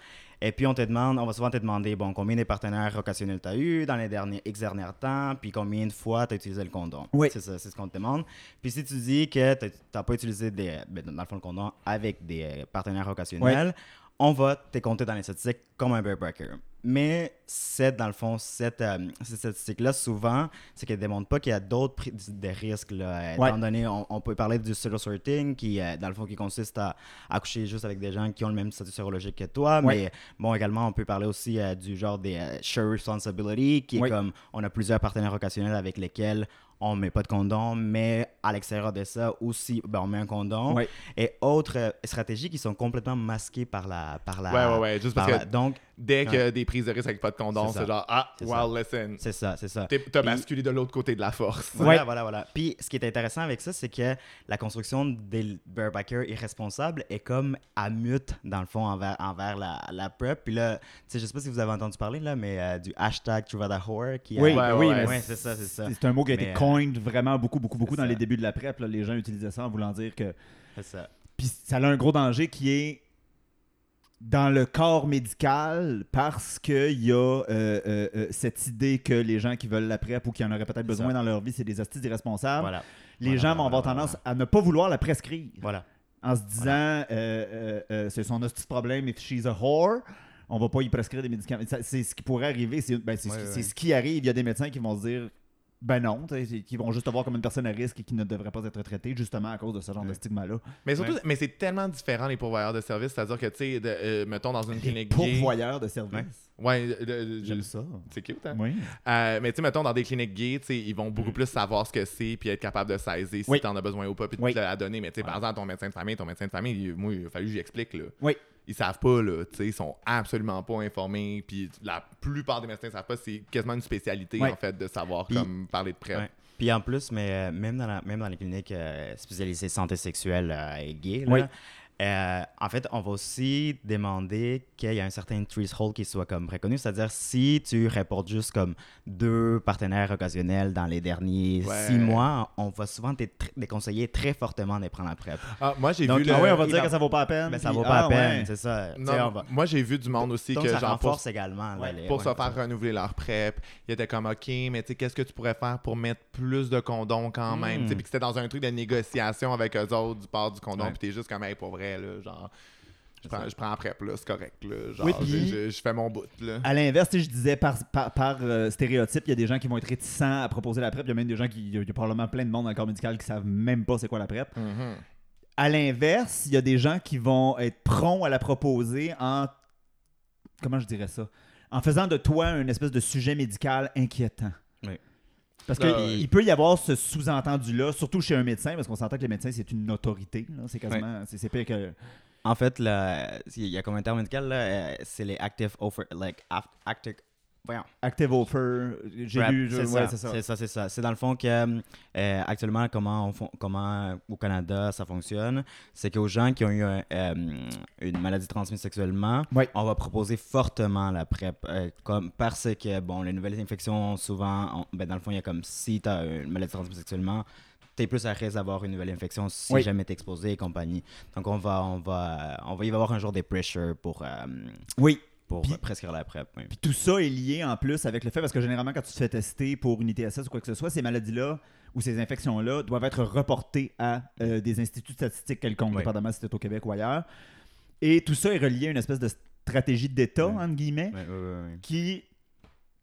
Speaker 3: Et puis, on te demande, on va souvent te demander, bon, combien de partenaires occasionnels tu as eu dans les derniers X derniers temps, puis combien de fois tu as utilisé le condom.
Speaker 1: Oui.
Speaker 3: C'est ça, c'est ce qu'on te demande. Puis si tu dis que tu n'as pas utilisé, des, ben, dans le fond, le condom avec des partenaires occasionnels, on va te compter dans les statistiques comme un bear breaker. Mais cette, dans le fond, cette, euh, cette statistique-là, souvent, c'est qu'elle ne démontre pas qu'il y a d'autres risques. Là.
Speaker 1: Ouais.
Speaker 3: Étant donné, on, on peut parler du pseudo-sorting, qui, euh, dans le fond, qui consiste à, à coucher juste avec des gens qui ont le même statut sérologique que toi.
Speaker 1: Ouais.
Speaker 3: Mais bon, également, on peut parler aussi euh, du genre des euh, share responsibility, qui est
Speaker 1: Ouais.
Speaker 3: comme on a plusieurs partenaires occasionnels avec lesquels on met pas de condom, mais à l'extérieur de ça aussi, ben, on met un condom.
Speaker 1: Ouais.
Speaker 3: Et autres euh, stratégies qui sont complètement masquées par la. Par la
Speaker 2: Ouais, ouais, ouais. Juste
Speaker 3: par
Speaker 2: parce
Speaker 3: la-
Speaker 2: que
Speaker 3: donc,
Speaker 2: dès que
Speaker 3: Ouais.
Speaker 2: des prises de risque avec pas de condom,
Speaker 3: C'est ça.
Speaker 2: genre, ah,
Speaker 3: C'est
Speaker 2: well, listen.
Speaker 3: c'est ça, c'est ça.
Speaker 2: T'es- T'as basculé de l'autre côté de la force.
Speaker 3: Voilà,
Speaker 1: Ouais.
Speaker 3: voilà, voilà. Puis, ce qui est intéressant avec ça, c'est que la construction des barebackers irresponsables est comme à mute, dans le fond, envers, envers la, la prep. Puis là, tu sais, je sais pas si vous avez entendu parler, là, mais euh, du hashtag Truvadahore qui
Speaker 1: Oui,
Speaker 3: a-
Speaker 2: Ouais,
Speaker 1: oui,
Speaker 3: c'est ça, c'est ça.
Speaker 1: C'est un mot qui a été
Speaker 3: Mais, euh,
Speaker 1: coined vraiment beaucoup, beaucoup, beaucoup dans
Speaker 3: ça.
Speaker 1: les débuts de la PrEP. là. Les gens utilisaient ça en voulant dire que.
Speaker 3: C'est ça.
Speaker 1: Puis ça a un gros danger qui est. dans le corps médical parce qu'il y a euh, euh, euh, cette idée que les gens qui veulent la PrEP ou qui en auraient peut-être besoin dans leur vie, c'est des hosties irresponsables.
Speaker 3: Voilà.
Speaker 1: Les
Speaker 3: Voilà,
Speaker 1: gens vont avoir tendance à ne pas vouloir la prescrire
Speaker 3: Voilà.
Speaker 1: en se disant euh, c'est son de problème, if she's a whore. On va pas y prescrire des médicaments. C'est ce qui pourrait arriver. C'est ben, ce,
Speaker 3: Ouais,
Speaker 1: ce qui arrive. Il y a des médecins qui vont se dire ben non, qui vont juste te voir comme une personne à risque et qui ne devrait pas être traitée justement à cause de ce genre de stigma-là.
Speaker 2: Mais surtout,
Speaker 3: Ouais.
Speaker 2: mais c'est tellement différent les pourvoyeurs de services, c'est-à-dire que, tu sais, euh, mettons dans une
Speaker 1: Les
Speaker 2: clinique gay.
Speaker 1: pourvoyeurs de services.
Speaker 2: Ouais,
Speaker 1: J'aime ça.
Speaker 2: C'est cute, hein?
Speaker 1: Oui.
Speaker 2: Euh, mais tu sais, mettons, dans des cliniques gays, ils vont beaucoup plus savoir ce que c'est puis être capable de saisir si
Speaker 1: Oui.
Speaker 2: t'en as besoin ou pas puis de
Speaker 1: Oui.
Speaker 2: te la donner. Mais tu sais, par exemple, ton médecin de famille, ton médecin de famille, il- moi, il a fallu que j'y explique, là.
Speaker 1: Oui.
Speaker 2: Ils savent pas, là, tu sais, ils sont absolument pas informés puis la plupart des médecins savent pas, c'est quasiment une spécialité,
Speaker 1: Oui.
Speaker 2: en fait, de savoir
Speaker 3: Puis-
Speaker 2: comme parler de prêt.
Speaker 3: Puis en plus, mais euh, même, dans la- même dans les cliniques euh, spécialisées santé sexuelle et gay, là,
Speaker 1: Oui.
Speaker 3: Euh, en fait, on va aussi demander qu'il y ait un certain threshold qui soit comme reconnu. C'est-à-dire, si tu reportes juste comme deux partenaires occasionnels dans les derniers
Speaker 2: Ouais.
Speaker 3: six mois, on va souvent te déconseiller très fortement de prendre la PrEP.
Speaker 2: Ah, moi, j'ai vu le...
Speaker 1: Ah oui, on va dire
Speaker 3: va-
Speaker 1: que ça vaut pas la peine.
Speaker 3: Mais ça
Speaker 1: puis-
Speaker 3: vaut pas
Speaker 1: ah,
Speaker 3: la peine,
Speaker 1: ouais.
Speaker 3: c'est ça.
Speaker 2: Non,
Speaker 3: on va-
Speaker 2: Moi, j'ai vu du monde aussi
Speaker 3: Donc,
Speaker 2: que
Speaker 3: ça
Speaker 2: genre pour
Speaker 3: également. là,
Speaker 1: Ouais,
Speaker 3: les-
Speaker 2: pour se faire
Speaker 3: ça.
Speaker 2: renouveler leur PrEP. Il était comme, OK, mais tu sais, qu'est-ce que tu pourrais faire pour mettre plus de condoms quand même?
Speaker 3: Mm.
Speaker 2: Puis que c'était dans un truc de négociation avec eux autres du port du condom. Puis t'es juste comme, hey, pour vrai, là, genre, je prends, je prends là, c'est correct, là. Genre,
Speaker 1: Oui,
Speaker 2: je-
Speaker 1: puis-
Speaker 2: je, je fais mon bout, là.
Speaker 1: À l'inverse, je disais par, par, par, euh, stéréotype, il y a des gens qui vont être réticents à proposer la PrEP. Il y a même des gens qui. Il y y a probablement plein de monde dans le corps médical qui savent même pas c'est quoi la PrEP.
Speaker 2: Mhm.
Speaker 1: À l'inverse, il y a des gens qui vont être prompts à la proposer en. Comment je dirais ça? En faisant de toi une espèce de sujet médical inquiétant. Parce qu'il
Speaker 2: oui.
Speaker 1: peut y avoir ce sous-entendu-là, surtout chez un médecin, parce qu'on s'entend que le médecin, c'est une autorité. C'est quasiment. c'est- C'est pire que.
Speaker 3: En fait, il y a comme un terme médical, euh, c'est les active offer, like, active, voyons,
Speaker 1: Active offer. J'ai lu. je-
Speaker 3: c'est
Speaker 1: ouais,
Speaker 3: ça,
Speaker 1: c'est ça.
Speaker 3: c'est ça, c'est dans le fond que euh, actuellement comment on fon- comment euh, au Canada ça fonctionne, c'est qu'aux gens qui ont eu un, euh, une maladie transmise sexuellement, on va proposer fortement la PrEP, euh, comme parce que bon, les nouvelles infections souvent, on- ben, dans le fond il y a comme si tu as une maladie transmise sexuellement T'es plus à risque d'avoir une nouvelle infection si
Speaker 1: Oui.
Speaker 3: jamais t'es exposé et compagnie. Donc on va, on va, on va y avoir un jour des pressure pour, euh,
Speaker 1: Oui.
Speaker 3: Pour prescrire la PrEP. oui.
Speaker 1: Puis tout ça est lié en plus avec le fait, parce que généralement, quand tu te fais tester pour une ITSS ou quoi que ce soit, ces maladies-là ou ces infections-là doivent être reportées à euh, des instituts statistiques quelconques,
Speaker 3: Oui.
Speaker 1: dépendamment si c'est au Québec ou ailleurs. Et tout ça est relié à une espèce de stratégie d'État,
Speaker 3: Oui.
Speaker 1: entre guillemets, qui.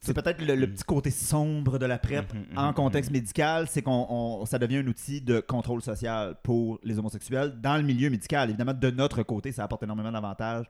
Speaker 1: C'est peut-être le, le petit côté sombre de la PrEP
Speaker 3: Mhm, mhm,
Speaker 1: en contexte médical, c'est qu'on on- ça devient un outil de contrôle social pour les homosexuels dans le milieu médical. Évidemment, de notre côté, ça apporte énormément d'avantages.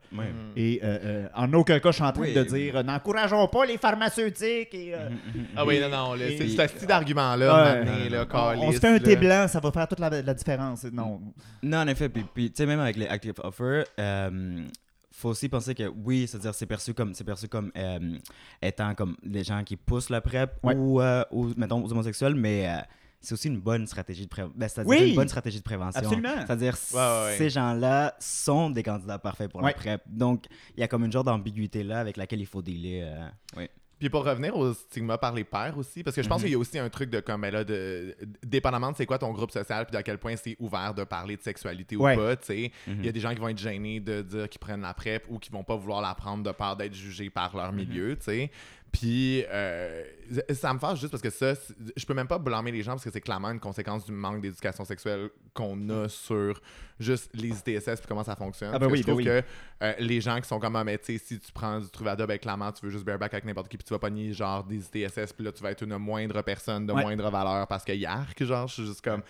Speaker 1: Et euh, euh, en aucun cas, je suis en train
Speaker 3: Oui,
Speaker 1: de dire euh, n'encourageons pas les pharmaceutiques. Et, euh,
Speaker 2: Ah oui, non, non, c'est ce petit d'argument-là, maintenant, là,
Speaker 1: on, on se fait un thé blanc, ça va faire toute la, la différence. Non.
Speaker 3: Non, en effet. Puis, puis, tu sais, même avec les active offers, euh, faut aussi penser que oui, c'est-à-dire c'est perçu comme c'est perçu comme euh, étant comme les gens qui poussent la PrEP
Speaker 1: Ouais.
Speaker 3: ou, euh, ou mettons aux homosexuels, mais euh, c'est aussi une bonne stratégie de prévention. c'est-à-dire
Speaker 1: Oui!
Speaker 3: une bonne stratégie de prévention.
Speaker 1: Absolument.
Speaker 3: C'est-à-dire
Speaker 2: Ouais, ouais, ouais.
Speaker 3: ces gens-là sont des candidats parfaits pour
Speaker 1: Ouais.
Speaker 3: la PrEP. Donc il y a comme une genre d'ambiguïté là avec laquelle il faut dealer. euh, oui.
Speaker 2: Puis pour revenir au stigma par les pairs aussi, parce que je pense
Speaker 3: Mhm.
Speaker 2: qu'il y a aussi un truc de comme, ben là, de, dépendamment de c'est quoi ton groupe social, puis à quel point c'est ouvert de parler de sexualité
Speaker 1: Ouais.
Speaker 2: ou pas, tu sais.
Speaker 3: Mhm.
Speaker 2: Il y a des gens qui vont être gênés de dire qu'ils prennent la PrEP ou qui vont pas vouloir la prendre de peur d'être jugés par leur milieu, tu sais. Puis euh, ça me fâche juste parce que ça, je peux même pas blâmer les gens parce que c'est clairement une conséquence du manque d'éducation sexuelle qu'on a sur juste les ITSS puis comment ça fonctionne.
Speaker 1: Ah ben
Speaker 2: Parce que
Speaker 1: oui,
Speaker 2: je trouve
Speaker 1: ben oui.
Speaker 2: que euh, les gens qui sont comme, ah, mais tu sais, si tu prends du Truvada, ben clairement, tu veux juste bareback avec n'importe qui, puis tu vas pas nier genre des ITSS, puis là, tu vas être une moindre personne de
Speaker 1: Ouais.
Speaker 2: moindre valeur parce que yark, genre, je suis juste comme.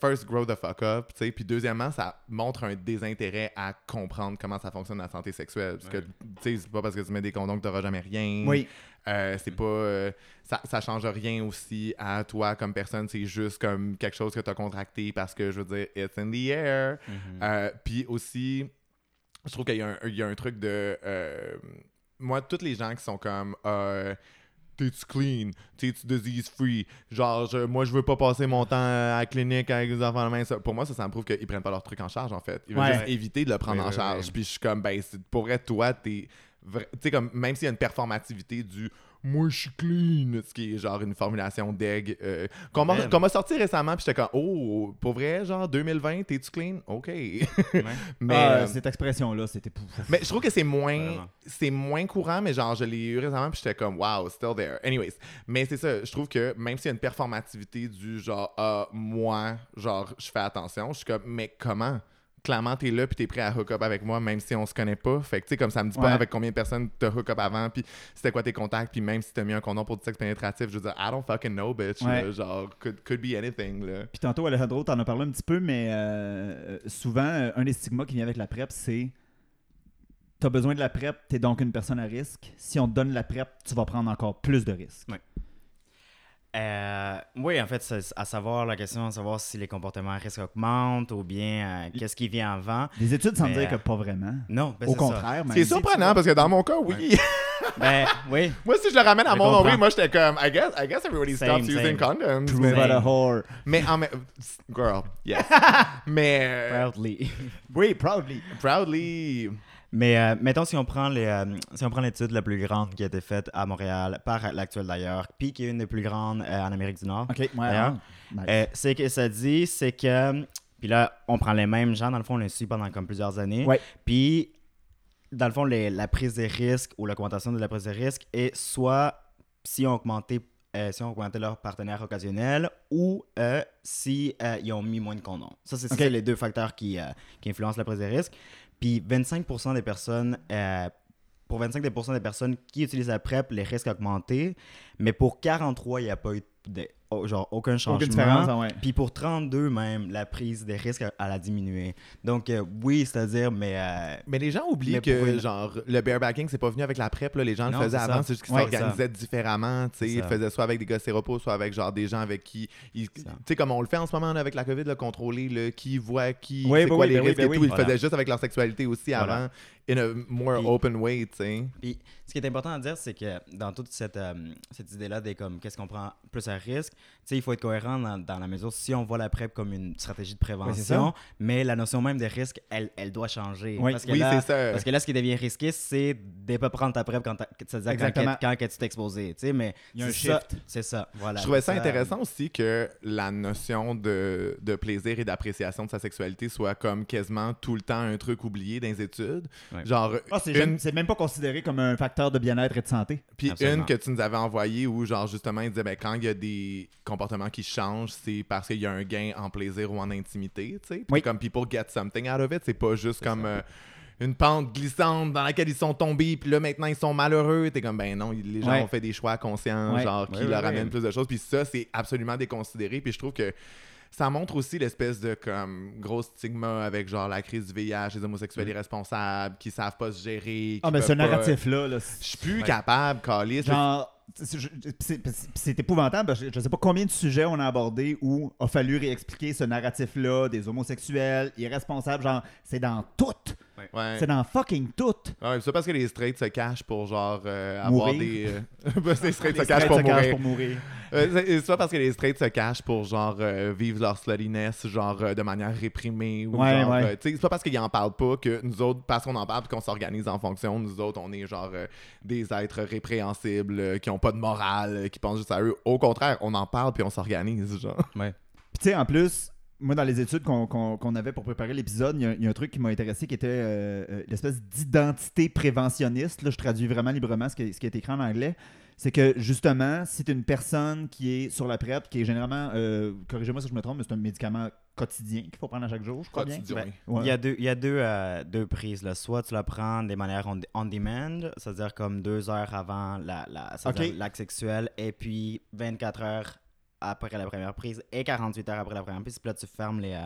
Speaker 2: First, grow the fuck up, tu sais. Puis deuxièmement, ça montre un désintérêt à comprendre comment ça fonctionne la santé sexuelle. Parce que, tu sais, c'est pas parce que tu mets des condoms que t'auras jamais rien.
Speaker 1: Oui.
Speaker 2: Euh, c'est pas. euh, ça, ça change rien aussi à toi comme personne. C'est juste comme quelque chose que tu as contracté parce que, je veux dire, it's in the air.
Speaker 3: Mhm.
Speaker 2: Euh, Puis aussi, je trouve qu'il y, a un- il y a un truc de. euh, moi, tous les gens qui sont comme. T'es-tu clean? T'es-tu disease free? Genre, je- moi, je veux pas passer mon temps à la clinique avec des enfants de main. Ça- Pour moi, ça, ça me prouve qu'ils prennent pas leur truc en charge, en fait. Ils veulent
Speaker 1: Ouais.
Speaker 2: juste éviter de le prendre
Speaker 3: Oui,
Speaker 2: en
Speaker 3: oui,
Speaker 2: charge.
Speaker 3: oui.
Speaker 2: Puis je suis comme, ben, pour vrai, toi, t'es sais, comme, même s'il y a une performativité du moi, je suis clean, ce qui est genre une formulation d'egg euh, qu'on m'a sorti récemment, puis j'étais comme, oh, pour vrai, genre 2020, t'es-tu clean? OK. (laughs) mais,
Speaker 1: Ah,
Speaker 2: euh,
Speaker 1: cette expression-là, c'était pouf.
Speaker 2: mais je trouve que c'est moins, c'est moins courant, mais genre, je l'ai eu récemment, puis j'étais comme, wow, still there. Anyways, mais c'est ça, je trouve que même s'il y a une performativité du genre, ah, moi, genre, je fais attention, je suis comme, mais comment? Clairement, t'es là, puis t'es prêt à hook up avec moi, même si on se connaît pas. Fait que, tu sais, comme ça me dit
Speaker 1: Ouais.
Speaker 2: pas avec combien de personnes t'as hook up avant, puis c'était quoi tes contacts, puis même si t'as mis un condom pour du sexe pénétratif, je veux dire, I don't fucking know, bitch.
Speaker 1: Ouais.
Speaker 2: là, genre, could, could be anything, là.
Speaker 1: Puis tantôt, Alejandro, t'en as parlé un petit peu, mais euh, souvent, euh, un des stigmas qui vient avec la PrEP, c'est t'as besoin de la PrEP, t'es donc une personne à risque. Si on te donne la PrEP, tu vas prendre encore plus de risques.
Speaker 3: Ouais. Euh, oui, en fait, c'est à savoir la question, à savoir si les comportements à risque augmentent ou bien euh, qu'est-ce qui vient avant.
Speaker 1: Les études semblent
Speaker 3: Mais,
Speaker 1: dire que
Speaker 3: euh,
Speaker 1: pas vraiment.
Speaker 3: Non, ben,
Speaker 1: Au contraire.
Speaker 2: C'est surprenant, parce que dans mon cas, oui. (laughs)
Speaker 3: Ben, oui.
Speaker 2: moi, si je le ramène à
Speaker 3: Je
Speaker 2: mon nombril, moi, j'étais comme, I guess, I guess everybody
Speaker 3: Same,
Speaker 2: stops using condoms.
Speaker 1: Prove
Speaker 2: mais-
Speaker 1: it a whore.
Speaker 2: Mais en même girl, yes. (laughs) mais euh,
Speaker 3: Proudly.
Speaker 1: Oui, proudly.
Speaker 2: proudly.
Speaker 3: Mais euh, mettons si on prend les euh, si on prend l'étude la plus grande qui a été faite à Montréal par l'actuel d'ailleurs, puis qui est une des plus grandes euh, en Amérique du Nord.
Speaker 1: OK, ouais.
Speaker 3: D'ailleurs,
Speaker 1: ah, nice.
Speaker 3: Euh, c'est que ça dit, c'est que. Puis là, on prend les mêmes gens, dans le fond, on les suit pendant comme plusieurs années.
Speaker 1: Ouais.
Speaker 3: Puis, dans le fond, les- la prise des risques ou l'augmentation de la prise des risques est soit si on augmenté, euh, si on augmenté leur partenaire occasionnel ou euh, si euh, ils ont mis moins de condoms. Ça, c'est
Speaker 1: Ok.
Speaker 3: c'est les deux facteurs qui, qui influencent la prise des risques. Puis 25% des personnes, euh, pour 25% des personnes qui utilisent la PrEP, les risques ont augmenté. Mais pour 43, il n'y a pas eu de, oh, genre, aucun changement.
Speaker 1: Aucune différence, ah ouais.
Speaker 3: Puis pour 32 même, la prise des risques, elle a diminué. Donc euh, oui, c'est-à-dire, mais... euh,
Speaker 2: Mais les gens oublient
Speaker 3: Mais
Speaker 2: que
Speaker 3: une-
Speaker 2: genre le barebacking c'est pas venu avec la PrEP là, les gens
Speaker 3: Non,
Speaker 2: le faisaient avant, c'est juste qu'ils
Speaker 3: Ouais,
Speaker 2: s'organisaient différemment, tu sais, ils le faisaient soit avec des gars séropos, soit avec genre des gens avec qui tu sais comme on le fait en ce moment là, avec la Covid le contrôler le qui voit qui
Speaker 1: Oui,
Speaker 2: c'est
Speaker 1: ben
Speaker 2: quoi
Speaker 1: oui,
Speaker 2: les
Speaker 1: ben
Speaker 2: risques
Speaker 1: ben
Speaker 2: et
Speaker 1: oui.
Speaker 2: tout, ils le
Speaker 3: Voilà.
Speaker 2: faisaient juste avec leur sexualité aussi
Speaker 3: Voilà.
Speaker 2: avant in a more
Speaker 3: Puis-
Speaker 2: open way, tu sais.
Speaker 3: Puis, ce qui est important à dire, c'est que dans toute cette, euh, cette idée-là des comme qu'est-ce qu'on prend plus à risque, tu sais, il faut être cohérent dans, dans la mesure si on voit la PrEP comme une stratégie de prévention, mais la notion même des risques, elle, elle doit changer.
Speaker 1: Oui.
Speaker 3: Parce que
Speaker 2: Oui,
Speaker 3: là,
Speaker 2: ça.
Speaker 3: Parce que là, ce qui devient risqué, c'est de ne pas prendre ta PrEP quand, quand,
Speaker 1: Exactement.
Speaker 3: quand tu t'es exposé. Tu sais, mais
Speaker 1: Il y a un
Speaker 3: c'est ça-
Speaker 1: shift.
Speaker 3: C'est ça, voilà.
Speaker 2: Je trouvais ça intéressant aussi que la notion de, de plaisir et d'appréciation de sa sexualité soit comme quasiment tout le temps un truc oublié dans les études.
Speaker 3: Ouais.
Speaker 2: Genre,
Speaker 1: Ah, c'est
Speaker 2: une,
Speaker 1: jamais- c'est même pas considéré comme un facteur de bien-être et de santé.
Speaker 2: Puis une que tu nous avais envoyée où, genre, justement, il disait, ben, quand il y a des comportements qui changent, c'est parce qu'il y a un gain en plaisir ou en intimité, tu sais. Puis
Speaker 1: Oui.
Speaker 2: comme people get something out of it, c'est pas juste comme euh, une pente glissante dans laquelle ils sont tombés, puis là, maintenant, ils sont malheureux. T'es comme, ben non, les gens
Speaker 1: Ouais.
Speaker 2: ont fait des choix conscients,
Speaker 1: Ouais.
Speaker 2: genre, qui
Speaker 3: Ouais,
Speaker 2: leur
Speaker 3: ouais,
Speaker 2: amènent
Speaker 3: ouais.
Speaker 2: plus de choses. Puis ça, c'est absolument déconsidéré. Puis je trouve que ça montre aussi l'espèce de comme gros stigma avec genre la crise du VIH, les homosexuels irresponsables qui savent pas se gérer.
Speaker 1: Ah, mais ce narratif-là, là,
Speaker 2: Je suis plus
Speaker 3: Ouais.
Speaker 2: capable, Calis.
Speaker 1: Genre, c'est- épouvantable. parce que Je sais pas combien de sujets on a abordés où a fallu réexpliquer ce narratif-là des homosexuels, irresponsables. Genre, c'est dans tout.
Speaker 2: Ouais.
Speaker 1: C'est dans fucking tout.
Speaker 2: Ouais, c'est parce que les straights se cachent pour genre euh, avoir
Speaker 1: Mourir.
Speaker 2: des. euh, (laughs) les straights
Speaker 1: Les
Speaker 2: se cachent pour mourir.
Speaker 1: pour mourir.
Speaker 2: Euh, c'est pas parce que les straights se cachent pour genre euh, vivre leur sluttiness genre euh, de manière réprimée ou
Speaker 1: Ouais,
Speaker 2: genre euh, c'est pas parce qu'ils en parlent pas que nous autres parce qu'on en parle et qu'on s'organise en fonction nous autres on est genre euh, des êtres répréhensibles euh, qui ont pas de morale euh, qui pensent juste à eux au contraire on en parle puis on s'organise genre
Speaker 3: Ouais.
Speaker 1: Puis tu sais, en plus, moi, dans les études qu'on qu'on- qu'on avait pour préparer l'épisode, il y a- il y, a un truc qui m'a intéressé qui était euh, euh, l'espèce d'identité préventionniste. Là, je traduis vraiment librement ce qui, ce qui est écrit en anglais. C'est que justement, si tu une personne qui est sur la PrEP, qui est généralement, euh, corrigez-moi si je me trompe, mais c'est un médicament quotidien qu'il faut prendre à chaque jour, je crois bien.
Speaker 2: Quotidien.
Speaker 3: Ben,
Speaker 1: Ouais.
Speaker 3: Il y a deux, il y a deux, euh, deux prises. Là. Soit tu la prends des manières on, on demand, c'est-à-dire comme deux heures avant la, la, l'acte sexuel, et puis 24 heures après la première prise et 48 heures après la première prise. Puis là, tu fermes les. euh,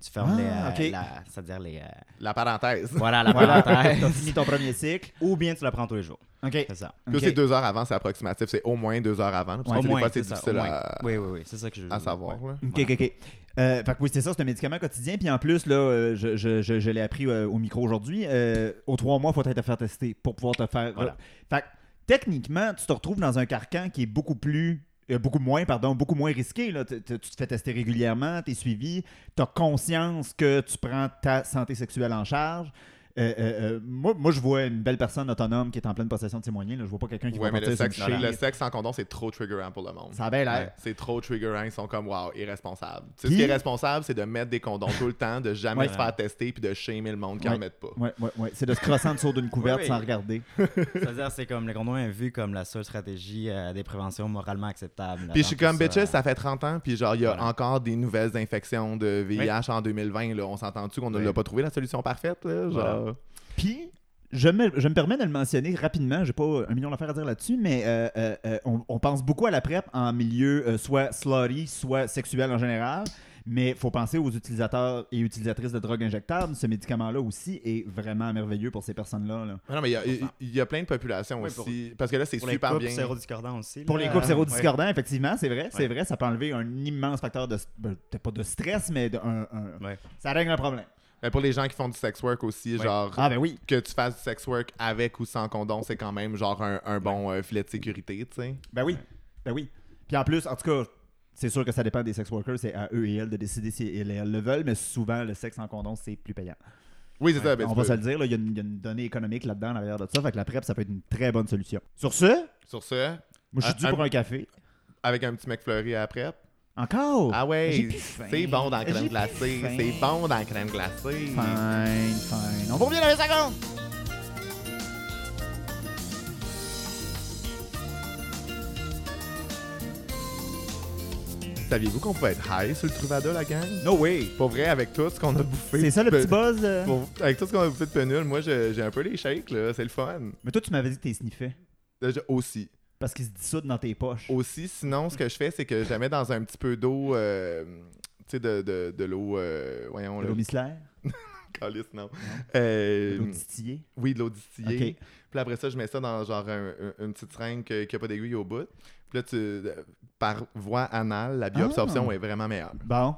Speaker 3: tu fermes
Speaker 1: Ah,
Speaker 3: les. euh,
Speaker 1: ok.
Speaker 3: la- c'est-à-dire les. euh,
Speaker 2: la parenthèse
Speaker 3: voilà, la (laughs) parenthèse.
Speaker 1: t'as fini ton premier cycle.
Speaker 3: Ou bien tu la prends tous les jours.
Speaker 1: OK.
Speaker 3: C'est ça.
Speaker 2: Puis
Speaker 1: OK.
Speaker 2: c'est deux heures avant c'est approximatif c'est au moins deux heures avant parce que
Speaker 3: Au moins,
Speaker 2: fois c'est difficile à,
Speaker 3: Oui, oui, oui. C'est ça que je.
Speaker 2: à savoir
Speaker 3: ouais.
Speaker 1: OK, OK, OK. Euh, fait que oui, c'est ça, c'est un médicament quotidien. Puis en plus, là, euh, je, je, je, je l'ai appris euh, au micro aujourd'hui. euh, aux trois mois, il faut être à faire tester pour pouvoir te faire.
Speaker 3: Voilà.
Speaker 1: Fait que techniquement, tu te retrouves dans un carcan qui est beaucoup plus. Euh, beaucoup moins, pardon, beaucoup moins risqué. Là. T- t- Tu te fais tester régulièrement, tu es suivi, tu as conscience que tu prends ta santé sexuelle en charge. Euh, euh, moi, moi, je vois une belle personne autonome qui est en pleine possession de ses moyens. Là. Je vois pas quelqu'un qui
Speaker 2: Ouais,
Speaker 1: va
Speaker 2: mais le sexe,
Speaker 1: une
Speaker 2: le sexe sans condom, c'est trop triggerant pour le monde.
Speaker 1: Ça a bien l'air.
Speaker 3: Ouais.
Speaker 2: C'est trop triggerant. Ils sont comme, wow, irresponsables. Tu sais,
Speaker 1: Puis-
Speaker 2: ce qui est responsable, c'est de mettre des condoms tout le temps, de jamais
Speaker 1: Ouais.
Speaker 2: se faire tester puis de shamer le monde qui
Speaker 1: Ouais.
Speaker 2: en mettent pas.
Speaker 1: Ouais, ouais, ouais. C'est de se crosser en dessous d'une couverte sans regarder. (laughs)
Speaker 3: C'est-à-dire, c'est comme le condom est vu comme la seule stratégie euh, des préventions moralement acceptable.
Speaker 2: Puis je suis comme, bitches, ça fait 30 ans, puis genre, il y a
Speaker 3: Voilà.
Speaker 2: encore des nouvelles infections de VIH en 2020. Là. On s'entend-tu qu'on ne
Speaker 3: Oui.
Speaker 2: l'a pas trouvé la solution parfaite? Là? Genre...
Speaker 3: Voilà.
Speaker 1: Puis, je me, je me permets de le mentionner rapidement, j'ai pas un million d'affaires à dire là-dessus, mais euh, euh, euh, on, on pense beaucoup à la PrEP en milieu euh, soit slutty, soit sexuel en général. Mais il faut penser aux utilisateurs et utilisatrices de drogues injectables. Ce médicament-là aussi est vraiment merveilleux pour ces personnes-là. là.
Speaker 2: Ah Non, mais il y a- y, plein de populations
Speaker 3: Oui, pour-
Speaker 2: aussi. Parce que là, c'est
Speaker 3: Pour les
Speaker 2: super
Speaker 3: couples
Speaker 2: bien.
Speaker 3: sérodiscordants aussi.
Speaker 1: Pour
Speaker 3: là.
Speaker 1: les couples
Speaker 3: Ouais.
Speaker 1: sérodiscordants, effectivement, c'est vrai, c'est
Speaker 3: Ouais.
Speaker 1: vrai, ça peut enlever un immense facteur de, ben, peut-être pas de stress, mais de, un, un-
Speaker 3: Ouais.
Speaker 1: ça règle un problème.
Speaker 2: Mais pour les gens qui font du sex work aussi,
Speaker 3: Ouais.
Speaker 2: genre,
Speaker 1: Ah ben oui,
Speaker 2: que tu fasses du sex work avec ou sans condom, c'est quand même genre un, un bon euh, filet de sécurité, tu sais.
Speaker 1: ben oui, ben oui. Puis en plus, en tout cas, c'est sûr que ça dépend des sex workers, c'est à eux et elles de décider si elles, elles le veulent, mais souvent le sexe en condom c'est plus payant.
Speaker 2: Oui, c'est ça. ben,
Speaker 1: On va
Speaker 2: peux-
Speaker 1: se le dire, là, il y, a une- il y a une donnée économique là-dedans, en arrière de ça, fait que la PrEP, ça peut être une très bonne solution. Sur ce, moi
Speaker 2: Sur ce,
Speaker 1: je suis dû
Speaker 2: un-
Speaker 1: pour un café.
Speaker 2: avec un petit mec fleuri après.
Speaker 1: Encore?
Speaker 2: Ah ouais, c'est bon dans la crème glacée. C'est bon dans la crème glacée.
Speaker 1: Fine, fine. On vous revient dans une seconde!
Speaker 2: Saviez-vous qu'on pouvait être high sur le Truvada, la gang?
Speaker 1: No way!
Speaker 2: Pour vrai, avec tout ce qu'on a bouffé.
Speaker 1: C'est ça le petit buzz? euh?
Speaker 2: pour- Avec tout ce qu'on a bouffé de penule, moi, j'ai un peu les shakes, là. C'est le fun.
Speaker 1: Mais toi, tu m'avais dit que t'es sniffé.
Speaker 2: Euh, Aussi.
Speaker 1: Parce qu'ils se dissoudent dans tes poches.
Speaker 2: Aussi, sinon, ce que je fais, c'est que je la mets dans un petit peu d'eau, euh, tu sais, de, de, de l'eau, euh, voyons,
Speaker 1: De l'eau micellaire? (laughs)
Speaker 2: Calice, non.
Speaker 1: De
Speaker 2: Euh,
Speaker 1: l'eau distillée?
Speaker 2: oui, de l'eau distillée.
Speaker 1: Ok.
Speaker 2: Puis après ça, je mets ça dans genre un- un- une petite seringue qui n'a pas d'aiguille au bout. Puis là, tu, euh, par voie anale, la bioabsorption
Speaker 1: Ah.
Speaker 2: est vraiment meilleure.
Speaker 1: Bon.